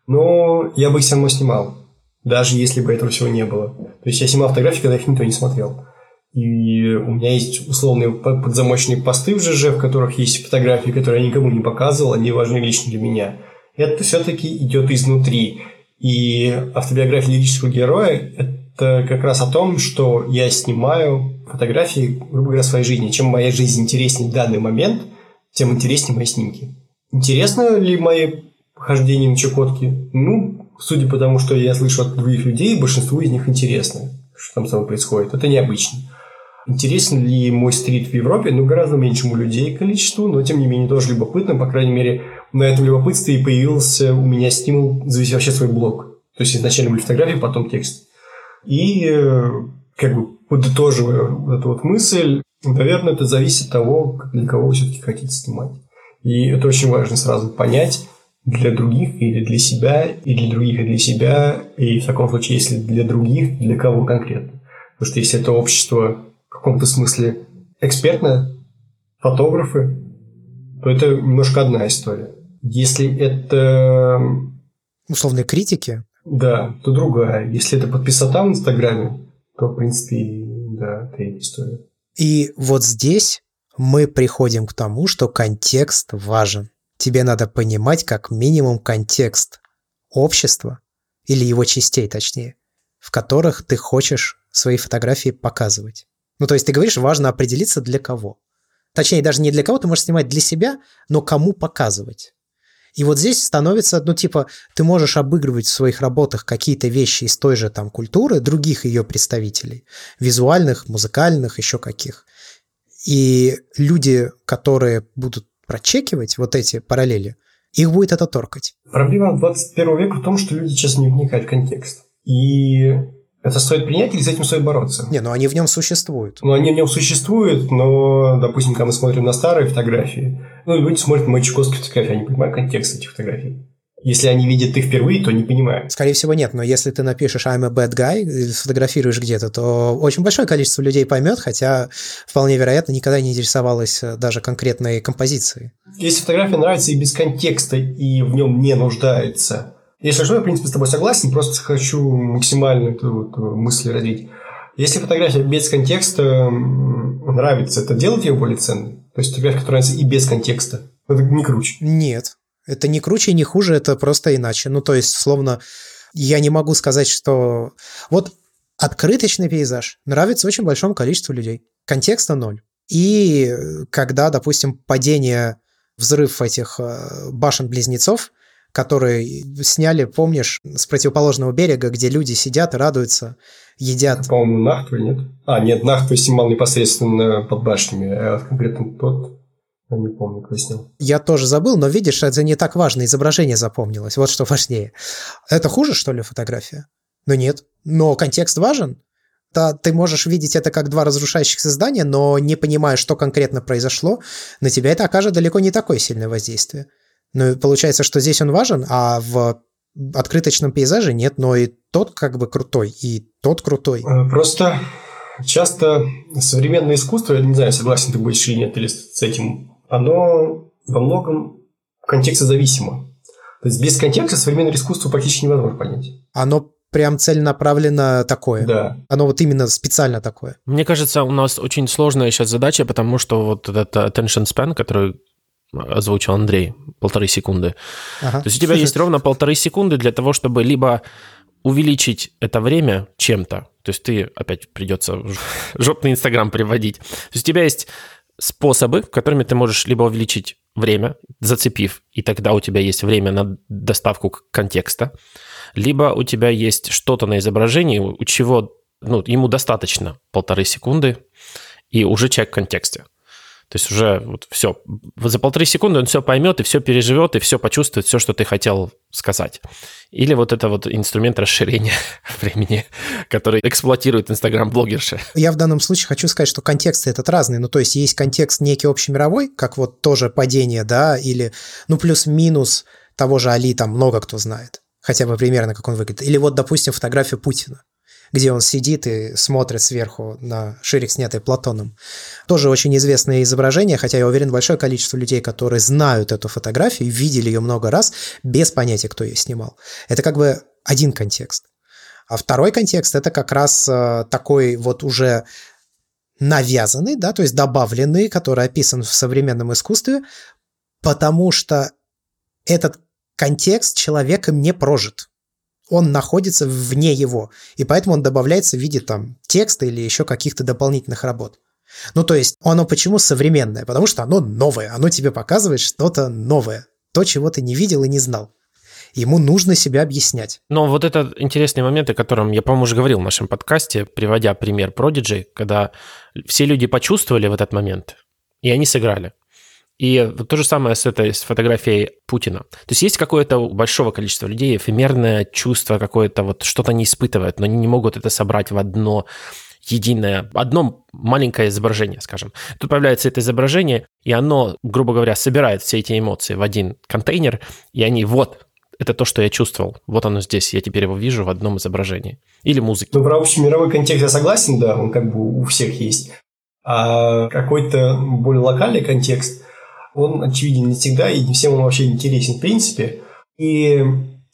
Speaker 2: Но я бы их все равно снимал, даже если бы этого всего не было. То есть я снимал фотографии, когда их никто не смотрел. И у меня есть условные подзамочные посты в ЖЖ, в которых есть фотографии, которые я никому не показывал, они важны лично для меня. Это все-таки идет изнутри. И автобиография лирического героя – это как раз о том, что я снимаю фотографии, грубо говоря, своей жизни. Чем моя жизнь интереснее в данный момент, тем интереснее мои снимки. Интересно ли мои похождения на Чукотке? Ну, судя по тому, что я слышу от других людей, большинству из них интересно, что там со мной происходит. Это необычно. Интересен ли мой стрит в Европе? Ну, гораздо меньшему людей количеству, но, тем не менее, тоже любопытно. По крайней мере, на этом любопытстве и появился у меня стимул завести вообще свой блог. То есть, изначально были фотографии, потом текст. И, э, как бы, подытоживая вот эту вот мысль, наверное, это зависит от того, для кого вы все-таки хотите снимать. И это очень важно сразу понять, для других или для себя, и для других и для себя, и в таком случае, если для других, для кого конкретно. Потому что если это общество в каком-то смысле экспертное, фотографы, то это немножко одна история. Если это...
Speaker 1: Условные критики?
Speaker 2: Да, то другая. Если это подписота в Инстаграме, то, в принципе, да, третья история.
Speaker 1: И вот здесь мы приходим к тому, что контекст важен. Тебе надо понимать как минимум контекст общества, или его частей точнее, в которых ты хочешь свои фотографии показывать. Ну, то есть ты говоришь, важно определиться для кого. Точнее, даже не для кого, ты можешь снимать для себя, но кому показывать. И вот здесь становится, ну, типа, ты можешь обыгрывать в своих работах какие-то вещи из той же там культуры, других ее представителей, визуальных, музыкальных, еще каких. И люди, которые будут прочекивать вот эти параллели, их будет это торкать.
Speaker 2: Проблема 21 века в том, что люди сейчас не вникают в контекст. И это стоит принять или с этим стоит бороться?
Speaker 1: Не, ну они в нем существуют.
Speaker 2: Ну, они в нем существуют, но, допустим, когда мы смотрим на старые фотографии, ну, люди смотрят мои чукотские фотографии, они понимают контекст этих фотографий. Если они видят их впервые, то не понимают.
Speaker 1: Скорее всего, нет. Но если ты напишешь «I'm a bad guy» сфотографируешь где-то, то очень большое количество людей поймет, хотя вполне вероятно никогда не интересовалась э, даже конкретной композицией.
Speaker 2: Если фотография нравится и без контекста, и в нем не нуждается, если что, я, в принципе, с тобой согласен, просто хочу максимально эту вот мысль развить. Если фотография без контекста нравится, это делает ее более ценной? То есть фотография, которая нравится и без контекста. Это не круче.
Speaker 1: Нет. Это не круче, не хуже, это просто иначе. Ну, то есть, словно, я не могу сказать, что... Вот открыточный пейзаж нравится очень большому количеству людей. Контекста ноль. И когда, допустим, падение, взрыв этих э, башен-близнецов, которые сняли, помнишь, с противоположного берега, где люди сидят и радуются, едят.
Speaker 2: По-моему, Нахтвы, нет? А, нет, Нахтвы снимал непосредственно под башнями, а конкретно тот, я не помню, кто снял.
Speaker 1: Я тоже забыл, но видишь, это не так важно, изображение запомнилось, вот что *laughs* важнее. Это хуже, что ли, фотография? Ну нет, но контекст важен. Да, ты можешь видеть это как два разрушающихся здания, но не понимая, что конкретно произошло, на тебя это окажет далеко не такое сильное воздействие. Ну, получается, что здесь он важен, а в открыточном пейзаже нет, но и тот как бы крутой, и тот крутой.
Speaker 2: Э, просто часто современное искусство, я не знаю, согласен ты будешь или нет или с этим, оно во многом контекста зависимо. То есть без контекста современное искусство практически невозможно понять.
Speaker 1: Оно прям целенаправленно такое.
Speaker 2: Да.
Speaker 1: Оно вот именно специально такое.
Speaker 3: Мне кажется, у нас очень сложная сейчас задача, потому что вот этот attention span, который озвучил Андрей, полторы секунды. Ага. То есть у тебя есть ровно полторы секунды для того, чтобы либо увеличить это время чем-то, то есть ты опять придется *laughs* жопный Инстаграм приводить. То есть у тебя есть способы, которыми ты можешь либо увеличить время, зацепив, и тогда у тебя есть время на доставку контекста, либо у тебя есть что-то на изображении, у чего ну, ему достаточно полторы секунды, и уже человек в контексте. То есть уже вот все. За полторы секунды он все поймет и все переживет, и все почувствует, все, что ты хотел сказать. Или вот это вот инструмент расширения *laughs* времени, который эксплуатирует инстаграм-блогерши.
Speaker 1: Я в данном случае хочу сказать, что контексты этот разные. Ну, то есть есть контекст некий общемировой, как вот тоже падение, да, или, ну, плюс-минус того же Али там много кто знает. Хотя бы примерно, как он выглядит. Или вот, допустим, фотография Путина где он сидит и смотрит сверху на ширик, снятый Платоном. Тоже очень известное изображение, хотя я уверен, большое количество людей, которые знают эту фотографию, видели ее много раз, без понятия, кто ее снимал. Это как бы один контекст. А второй контекст – это как раз э, такой вот уже навязанный, да, то есть добавленный, который описан в современном искусстве, потому что этот контекст человеком не прожит он находится вне его, и поэтому он добавляется в виде там текста или еще каких-то дополнительных работ. Ну, то есть, оно почему современное? Потому что оно новое, оно тебе показывает что-то новое, то, чего ты не видел и не знал. Ему нужно себя объяснять.
Speaker 3: Но вот это интересный момент, о котором я, по-моему, уже говорил в нашем подкасте, приводя пример Prodigy, когда все люди почувствовали в этот момент, и они сыграли. И то же самое с этой с фотографией Путина. То есть есть какое-то большого количества людей эфемерное чувство какое-то, вот что-то они испытывают, но они не могут это собрать в одно единое, одно маленькое изображение, скажем. Тут появляется это изображение, и оно, грубо говоря, собирает все эти эмоции в один контейнер, и они вот, это то, что я чувствовал. Вот оно здесь, я теперь его вижу в одном изображении. Или музыке.
Speaker 2: Ну, про общий мировой контекст я согласен, да, он как бы у всех есть. А какой-то более локальный контекст – он очевиден не всегда, и не всем он вообще интересен в принципе. И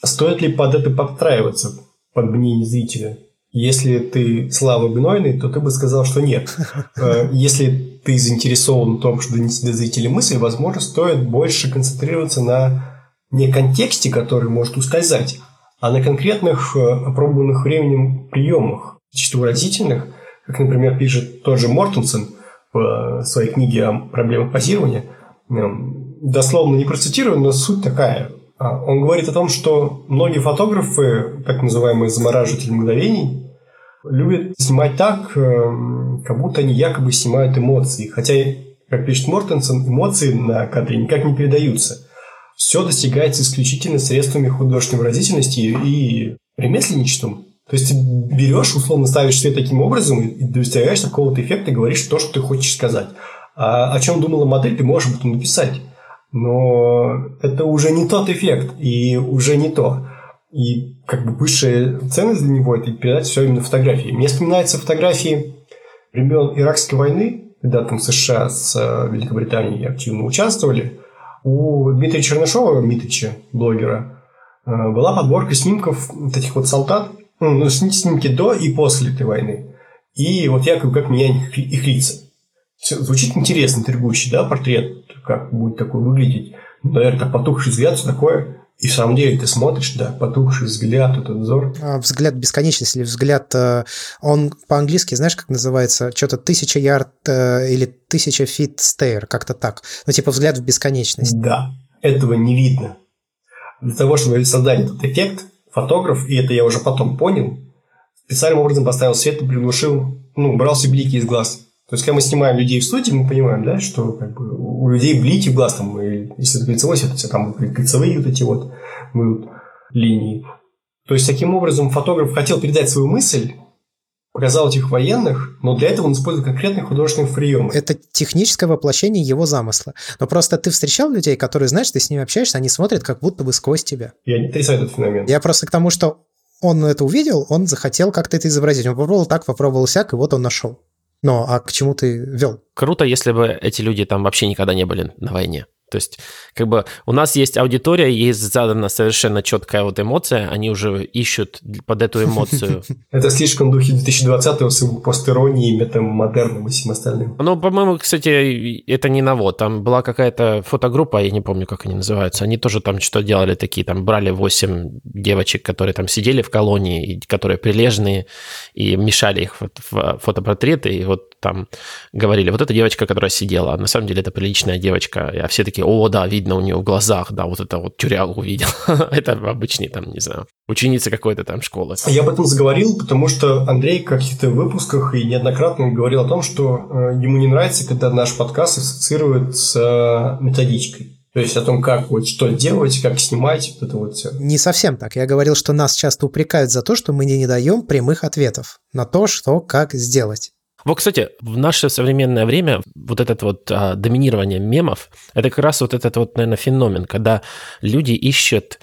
Speaker 2: стоит ли под это подстраиваться, под мнение зрителя? Если ты слабо гнойный, то ты бы сказал, что нет. *laughs* Э, если ты заинтересован в том, что донести до зрителя мысль, возможно, стоит больше концентрироваться на не контексте, который может ускользать, а на конкретных э, опробованных временем приемах, чисто выразительных, как, например, пишет тот же Мортенсен в своей книге о проблемах позирования – дословно не процитирую, но суть такая. А, он говорит о том, что многие фотографы, так называемые замораживатели мгновений, любят снимать так, эм, как будто они якобы снимают эмоции. Хотя, как пишет Мортенсон, эмоции на кадре никак не передаются. Все достигается исключительно средствами художественной выразительности и ремесленничеством. То есть ты берешь, условно ставишь свет таким образом и достигаешь такого-то эффекта и говоришь то, что ты хочешь сказать. А о чем думала модель, ты можешь об написать. Но это уже не тот эффект и уже не то. И как бы высшая ценность для него – это передать все именно фотографии. Мне вспоминаются фотографии времен Иракской войны, когда там США с э, Великобританией активно участвовали. У Дмитрия Чернышова, Митрича, блогера, э, была подборка снимков таких вот солдат, ну, снимки до и после этой войны. И вот якобы как меняют их лица. Звучит интересно, интригующий, да, портрет, как будет такой выглядеть. Ну, наверное, как потухший взгляд, все такое. И в самом деле ты смотришь, да, потухший взгляд, этот взор.
Speaker 1: А, взгляд бесконечности или взгляд, э, он по-английски, знаешь, как называется, что-то тысяча ярд э, или тысяча feet stare, как-то так. Ну, типа взгляд в бесконечность.
Speaker 2: Да, этого не видно. Для того, чтобы создать этот эффект, фотограф, и это я уже потом понял, специальным образом поставил свет и приглушил, ну, брал все блики из глаз. То есть, когда мы снимаем людей в студии, мы понимаем, да, что как бы, у людей блики в глаз, там, и, если это лицевой свет, то там кольцевые вот эти вот будут линии. То есть, таким образом, фотограф хотел передать свою мысль, показал этих военных, но для этого он использует конкретные художественные приемы.
Speaker 1: Это техническое воплощение его замысла. Но просто ты встречал людей, которые, знаешь, ты с ними общаешься, они смотрят как будто бы сквозь тебя.
Speaker 2: Я не отрицаю этот феномен.
Speaker 1: Я просто к тому, что он это увидел, он захотел как-то это изобразить. Он попробовал так, попробовал сяк, и вот он нашел. Но а к чему ты вел?
Speaker 3: Круто, если бы эти люди там вообще никогда не были на войне. То есть, как бы у нас есть аудитория, есть задана совершенно четкая вот эмоция, они уже ищут под эту эмоцию. *laughs*
Speaker 2: Это слишком духе 2020-го с его постеронией, метамодерном и всем остальным.
Speaker 3: Ну, по-моему, кстати, это не навод. Там была какая-то фотогруппа, я не помню, как они называются. Они тоже там что делали такие, там брали 8 девочек, которые там сидели в колонии, которые прилежные, и мешали их в фотопортреты, и вот там говорили, вот эта девочка, которая сидела, на самом деле это приличная девочка, а все такие, о, да, видно у нее в глазах, да, вот это вот тюрягу увидел. *laughs* это обычный там, не знаю, ученица какой-то там школы.
Speaker 2: Я об этом заговорил, потому что Андрей в каких-то выпусках и неоднократно говорил о том, что э, ему не нравится, когда наш подкаст ассоциирует с э, методичкой. То есть о том, как вот что делать, как снимать, вот это вот все.
Speaker 1: Не совсем так. Я говорил, что нас часто упрекают за то, что мы не даем прямых ответов на то, что как сделать.
Speaker 3: Вот, кстати, в наше современное время вот это вот а, доминирование мемов, это как раз вот этот вот, наверное, феномен, когда люди ищут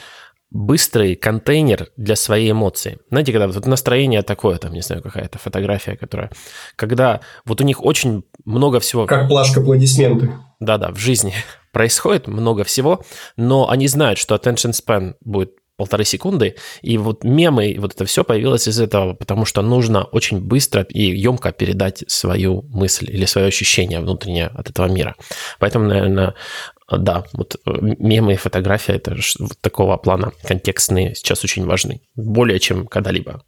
Speaker 3: быстрый контейнер для своей эмоции. Знаете, когда вот настроение такое, там, не знаю, какая-то фотография, которая... Когда вот у них очень много всего...
Speaker 2: Как плашка аплодисменты.
Speaker 3: Да-да, в жизни *laughs* происходит много всего, но они знают, что attention span будет полторы секунды, и вот мемы, вот это все появилось из этого, потому что нужно очень быстро и емко передать свою мысль или свое ощущение внутреннее от этого мира. Поэтому, наверное, да, вот э, мемы и фотография это вот такого плана контекстные сейчас очень важны, более чем когда-либо.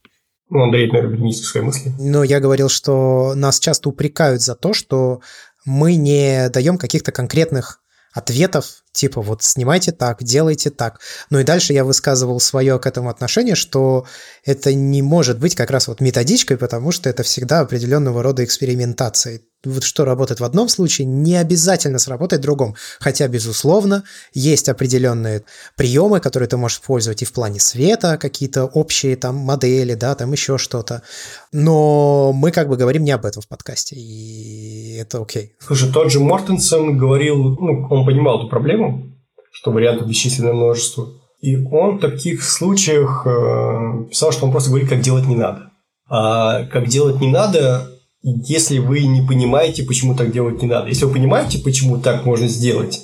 Speaker 2: Ну, Андрей, наверное, не свои мысли.
Speaker 1: Но я говорил, что нас часто упрекают за то, что мы не даем каких-то конкретных ответов, типа вот снимайте так, делайте так. Ну и дальше я высказывал свое к этому отношение, что это не может быть как раз вот методичкой, потому что это всегда определенного рода экспериментация вот что работает в одном случае, не обязательно сработает в другом. Хотя, безусловно, есть определенные приемы, которые ты можешь использовать и в плане света, какие-то общие там модели, да, там еще что-то. Но мы как бы говорим не об этом в подкасте, и это окей.
Speaker 2: Слушай, тот же Мортенсен говорил, ну, он понимал эту проблему, что вариантов бесчисленное множество. И он в таких случаях э, писал, что он просто говорит, как делать не надо. А как делать не надо, если вы не понимаете, почему так делать не надо. Если вы понимаете, почему так можно сделать,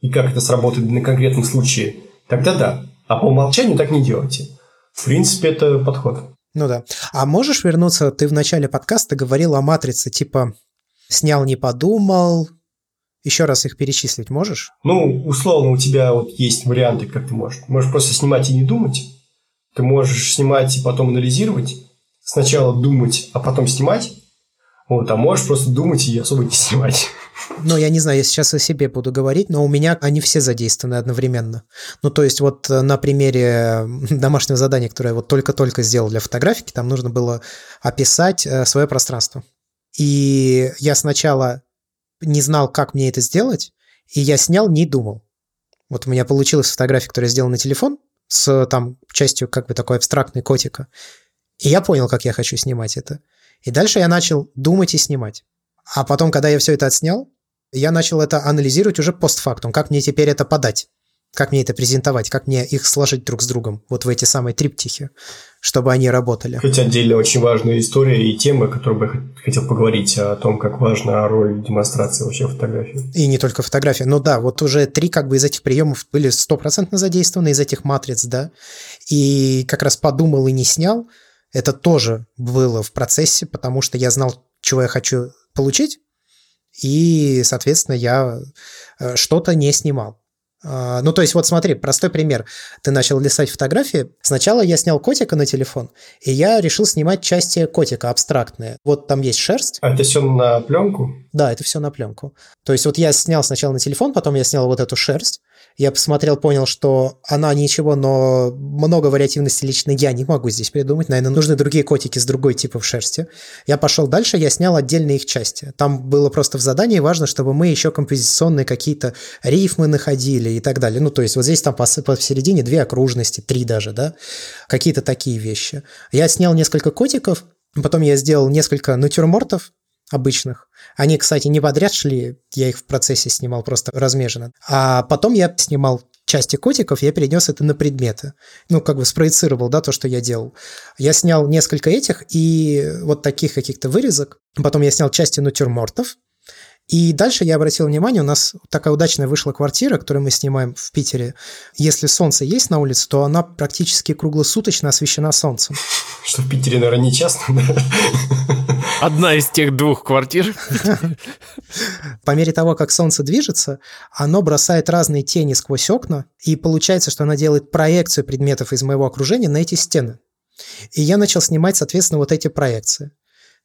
Speaker 2: и как это сработает на конкретном случае, тогда да. А по умолчанию так не делайте. В принципе, это подход.
Speaker 1: Ну да. А можешь вернуться, ты в начале подкаста говорил о матрице, типа снял, не подумал, еще раз их перечислить можешь?
Speaker 2: Ну, условно, у тебя вот есть варианты, как ты можешь. Можешь просто снимать и не думать. Ты можешь снимать и потом анализировать. Сначала думать, а потом снимать. Вот, а можешь просто думать и особо не снимать.
Speaker 1: Ну, я не знаю, я сейчас о себе буду говорить, но у меня они все задействованы одновременно. Ну, то есть вот э, на примере *laughs* домашнего задания, которое я вот только-только сделал для фотографики, там нужно было описать э, свое пространство. И я сначала не знал, как мне это сделать, и я снял, не думал. Вот у меня получилась фотография, которую я сделал на телефон, с там частью как бы такой абстрактной котика. И я понял, как я хочу снимать это. И дальше я начал думать и снимать. А потом, когда я все это отснял, я начал это анализировать уже постфактум, как мне теперь это подать, как мне это презентовать, как мне их сложить друг с другом, вот в эти самые триптихи, чтобы они работали.
Speaker 2: Хотя отдельно очень важная история и тема, которую бы я хотел поговорить о том, как важна роль демонстрации вообще фотографии.
Speaker 1: И не только фотографии. Ну да, вот уже три как бы из этих приемов были стопроцентно задействованы, из этих матриц, да. И как раз подумал и не снял – это тоже было в процессе, потому что я знал, чего я хочу получить, и, соответственно, я э, что-то не снимал. А, ну, то есть, вот смотри, простой пример. Ты начал листать фотографии. Сначала я снял котика на телефон, и я решил снимать части котика абстрактные. Вот там есть шерсть.
Speaker 2: А это все на пленку?
Speaker 1: Да, это все на пленку. То есть, вот я снял сначала на телефон, потом я снял вот эту шерсть, я посмотрел, понял, что она ничего, но много вариативности лично я не могу здесь придумать. Наверное, нужны другие котики с другой типов шерсти. Я пошел дальше, я снял отдельные их части. Там было просто в задании важно, чтобы мы еще композиционные какие-то рифмы находили и так далее. Ну, то есть вот здесь там посередине две окружности, три даже, да, какие-то такие вещи. Я снял несколько котиков, потом я сделал несколько натюрмортов, обычных. Они, кстати, не подряд шли, я их в процессе снимал просто размеженно. А потом я снимал части котиков, я перенес это на предметы. Ну, как бы спроецировал, да, то, что я делал. Я снял несколько этих и вот таких каких-то вырезок. Потом я снял части натюрмортов, и дальше я обратил внимание, у нас такая удачная вышла квартира, которую мы снимаем в Питере. Если солнце есть на улице, то она практически круглосуточно освещена солнцем. *laughs*
Speaker 2: Что в Питере, наверное, не часто? *laughs*
Speaker 3: Одна из тех двух квартир. *laughs*
Speaker 1: По мере того, как солнце движется, оно бросает разные тени сквозь окна, и получается, что оно делает проекцию предметов из моего окружения на эти стены. И я начал снимать, соответственно, вот эти проекции.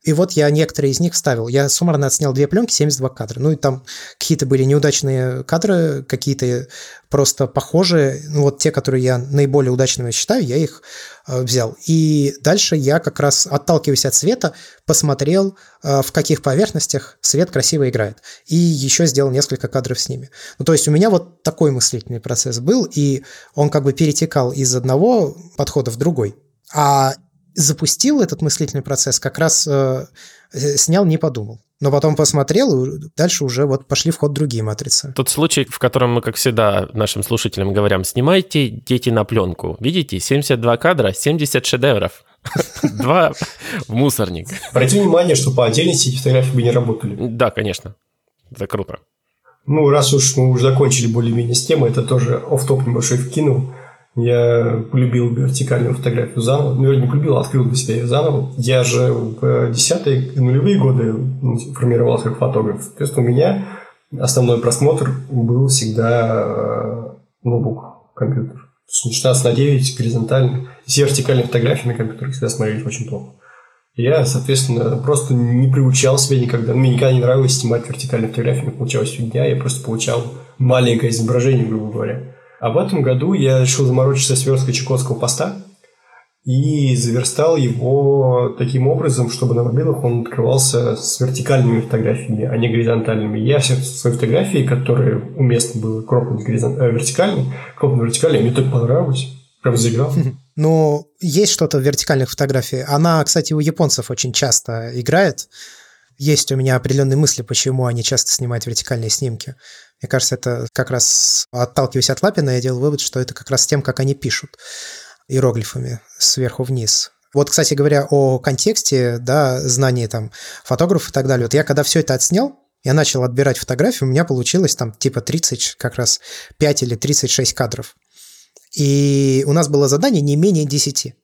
Speaker 1: И вот я некоторые из них вставил. Я суммарно отснял две пленки, 72 кадра. Ну и там какие-то были неудачные кадры, какие-то просто похожие. Ну вот те, которые я наиболее удачными считаю, я их э, взял. И дальше я как раз, отталкиваясь от света, посмотрел, э, в каких поверхностях свет красиво играет. И еще сделал несколько кадров с ними. Ну то есть у меня вот такой мыслительный процесс был, и он как бы перетекал из одного подхода в другой. А запустил этот мыслительный процесс, как раз э, снял, не подумал. Но потом посмотрел, и дальше уже вот пошли в ход другие матрицы.
Speaker 3: Тот случай, в котором мы, как всегда, нашим слушателям говорим, снимайте дети на пленку. Видите, 72 кадра, 70 шедевров. *laughs* Два в мусорник.
Speaker 2: Обрати внимание, что по отдельности эти фотографии бы не работали.
Speaker 3: Да, конечно. Это круто.
Speaker 2: Ну, раз уж мы уже закончили более-менее с темой, это тоже оф-топ небольшой вкинул. Я полюбил вертикальную фотографию заново. Ну, не полюбил, а открыл для себя ее заново. Я же в десятые нулевые годы ну, формировался как фотограф. Соответственно, у меня основной просмотр был всегда э, ноутбук, компьютер. 16 на 9 горизонтально. Все вертикальные фотографии на компьютере всегда смотрелись очень плохо. Я, соответственно, просто не приучал себя никогда. Мне никогда не нравилось снимать вертикальные фотографии, мне получалась фигня, я просто получал маленькое изображение, грубо говоря. А в этом году я решил заморочиться с версткой Чукотского поста и заверстал его таким образом, чтобы на мобилах он открывался с вертикальными фотографиями, а не горизонтальными. Я все свои фотографии, которые уместно было кропнуть горизон... э, вертикально, кропнуть вертикально, мне так понравилось. Прям заиграл.
Speaker 1: Ну, есть что-то в вертикальных фотографиях. Она, кстати, у японцев очень часто играет. Есть у меня определенные мысли, почему они часто снимают вертикальные снимки. Мне кажется, это как раз, отталкиваясь от Лапина, я делал вывод, что это как раз тем, как они пишут иероглифами сверху вниз. Вот, кстати говоря, о контексте, да, знании там фотографов и так далее. Вот я когда все это отснял, я начал отбирать фотографии, у меня получилось там типа 30, как раз 5 или 36 кадров. И у нас было задание не менее 10.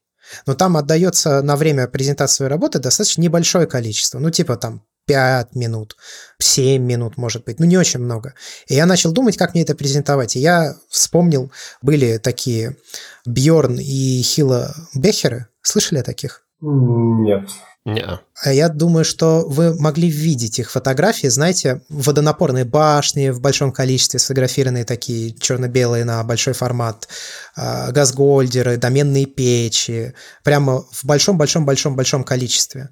Speaker 1: Но там отдается на время презентации работы достаточно небольшое количество. Ну, типа там 5 минут, 7 минут, может быть, ну не очень много. И я начал думать, как мне это презентовать. И я вспомнил, были такие Бьорн и Хила Бехеры. Слышали о таких?
Speaker 2: Нет.
Speaker 3: Не.
Speaker 1: А я думаю, что вы могли видеть их фотографии, знаете, водонапорные башни в большом количестве, сфотографированные такие черно-белые на большой формат, а, газгольдеры, доменные печи, прямо в большом-большом-большом-большом количестве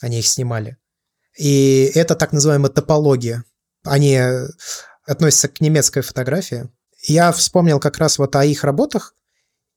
Speaker 1: они их снимали. И это так называемая топология. Они относятся к немецкой фотографии. Я вспомнил как раз вот о их работах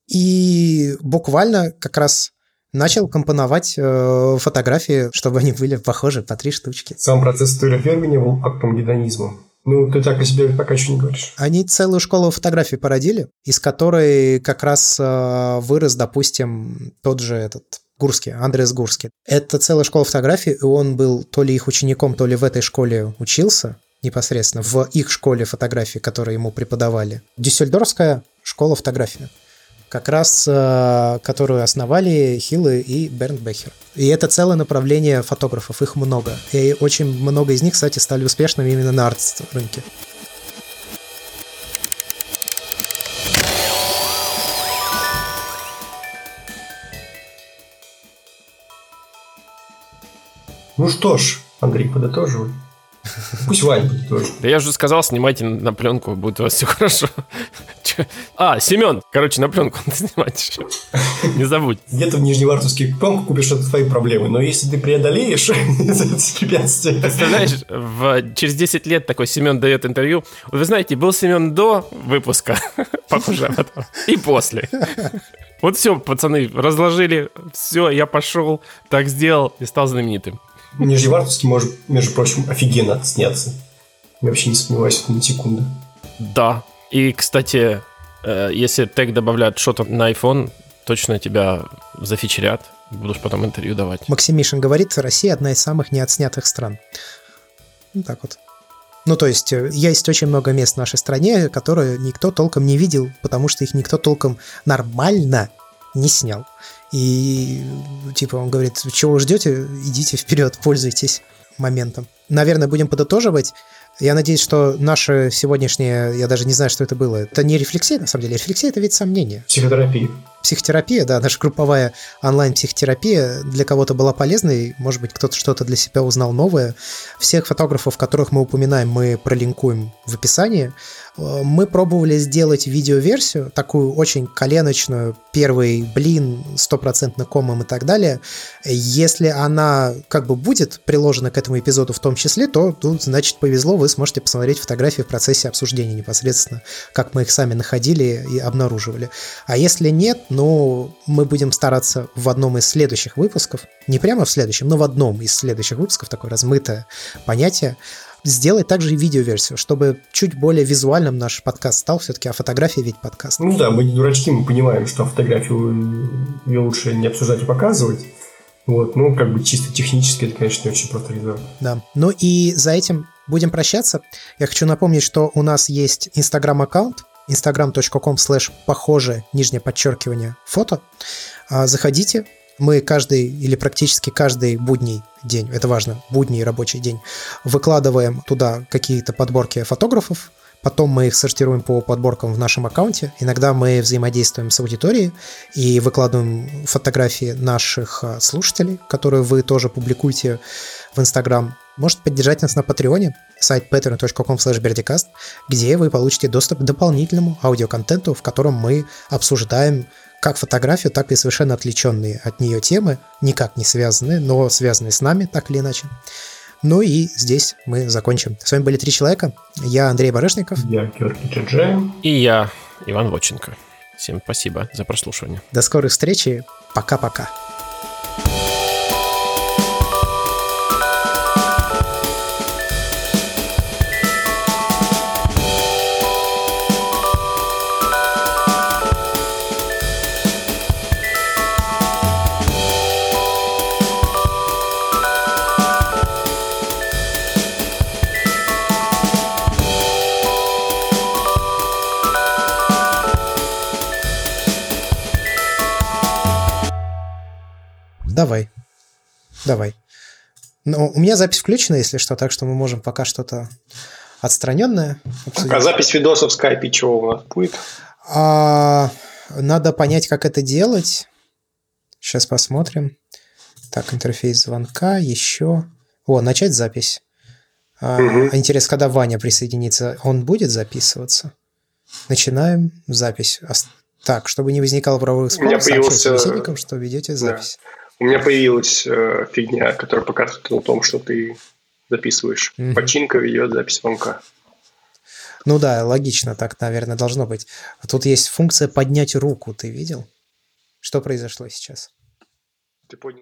Speaker 1: и буквально как раз начал компоновать э, фотографии, чтобы они были похожи по три штучки.
Speaker 2: Сам процесс фотографирования был актом гедонизма. Ну, ты так о себе пока еще не говоришь.
Speaker 1: Они целую школу фотографий породили, из которой как раз э, вырос, допустим, тот же этот Гурский, Андрес Гурский. Это целая школа фотографий, и он был то ли их учеником, то ли в этой школе учился непосредственно, в их школе фотографии, которые ему преподавали. Дюссельдорфская школа фотографии как раз э, которую основали Хиллы и Бернт Бехер. И это целое направление фотографов, их много. И очень много из них, кстати, стали успешными именно на арт-рынке.
Speaker 2: Ну что ж, Андрей, подытоживай. Пусть Вань тоже.
Speaker 3: Да я же сказал, снимайте на пленку, будет у вас все хорошо. А, Семен, короче, на пленку надо снимать еще. Не забудь.
Speaker 2: Где-то в Нижневартовске пленку купишь, это твои проблемы. Но если ты преодолеешь эти препятствия...
Speaker 3: Представляешь, в, через 10 лет такой Семен дает интервью. Вы знаете, был Семен до выпуска, *laughs* похоже и после. Вот все, пацаны, разложили, все, я пошел, так сделал и стал знаменитым.
Speaker 2: Нижневартовский может, между прочим, офигенно отсняться. Я вообще не сомневаюсь ни секунды.
Speaker 3: Да. И, кстати, э, если тег добавляют что-то на iPhone, точно тебя зафичерят. Будешь потом интервью давать.
Speaker 1: Максим Мишин говорит, Россия одна из самых неотснятых стран. Ну, так вот. Ну, то есть, э, есть очень много мест в нашей стране, которые никто толком не видел, потому что их никто толком нормально не снял. И типа он говорит, чего вы ждете, идите вперед, пользуйтесь моментом. Наверное, будем подытоживать. Я надеюсь, что наше сегодняшнее, я даже не знаю, что это было, это не рефлексия, на самом деле. Рефлексия – это ведь сомнение.
Speaker 2: Психотерапия.
Speaker 1: психотерапия, да, наша групповая онлайн-психотерапия для кого-то была полезной, может быть, кто-то что-то для себя узнал новое. Всех фотографов, которых мы упоминаем, мы пролинкуем в описании. Э, мы пробовали сделать видеоверсию, такую очень коленочную, первый блин, стопроцентно комом и так далее. Если она как бы будет приложена к этому эпизоду в том числе, то тут, значит, повезло, вы сможете посмотреть фотографии в процессе обсуждения непосредственно, как мы их сами находили и обнаруживали. А если нет, ну, мы будем стараться в одном из следующих выпусков, не прямо в следующем, но в одном из следующих выпусков, такое размытое понятие, сделать также и видеоверсию, чтобы чуть более визуальным наш подкаст стал все-таки, а фотография ведь подкаст.
Speaker 2: Ну да, мы не дурачки, мы понимаем, что фотографию ее лучше не обсуждать и показывать. Вот, ну, как бы чисто технически это, конечно, очень просто реализовано.
Speaker 1: Да. Ну и за этим будем прощаться. Я хочу напомнить, что у нас есть инстаграм-аккаунт, instagram.com slash похоже, нижнее подчеркивание, фото. А, заходите, мы каждый или практически каждый будний день, это важно, будний рабочий день, выкладываем туда какие-то подборки фотографов, Потом мы их сортируем по подборкам в нашем аккаунте. Иногда мы взаимодействуем с аудиторией и выкладываем фотографии наших а, слушателей, которые вы тоже публикуете в Инстаграм. Можете поддержать нас на Патреоне, сайт patreon.com slash где вы получите доступ к дополнительному аудиоконтенту, в котором мы обсуждаем как фотографию, так и совершенно отвлеченные от нее темы, никак не связанные, но связанные с нами, так или иначе. Ну и здесь мы закончим. С вами были три человека. Я Андрей Барышников.
Speaker 2: Я Георгий Джаджаев.
Speaker 3: И я Иван Воченко. Всем спасибо за прослушивание.
Speaker 1: До скорых встреч и пока-пока. Давай. Давай. Но у меня запись включена, если что, так что мы можем пока что-то отстраненное
Speaker 2: обсудить. А запись видоса в скайпе чего у нас будет?
Speaker 1: А, надо понять, как это делать. Сейчас посмотрим. Так, интерфейс звонка, еще. О, начать запись. А, угу. Интересно, когда Ваня присоединится, он будет записываться? Начинаем запись. Так, чтобы не возникало правовых споров,
Speaker 2: сообщайте
Speaker 1: собеседникам, что ведете запись. Да.
Speaker 2: У меня появилась э, фигня, которая показывает о том, что ты записываешь. Mm-hmm. Починка ведет запись звонка.
Speaker 1: Ну да, логично, так, наверное, должно быть. А тут есть функция поднять руку, ты видел? Что произошло сейчас?
Speaker 2: Ты понял.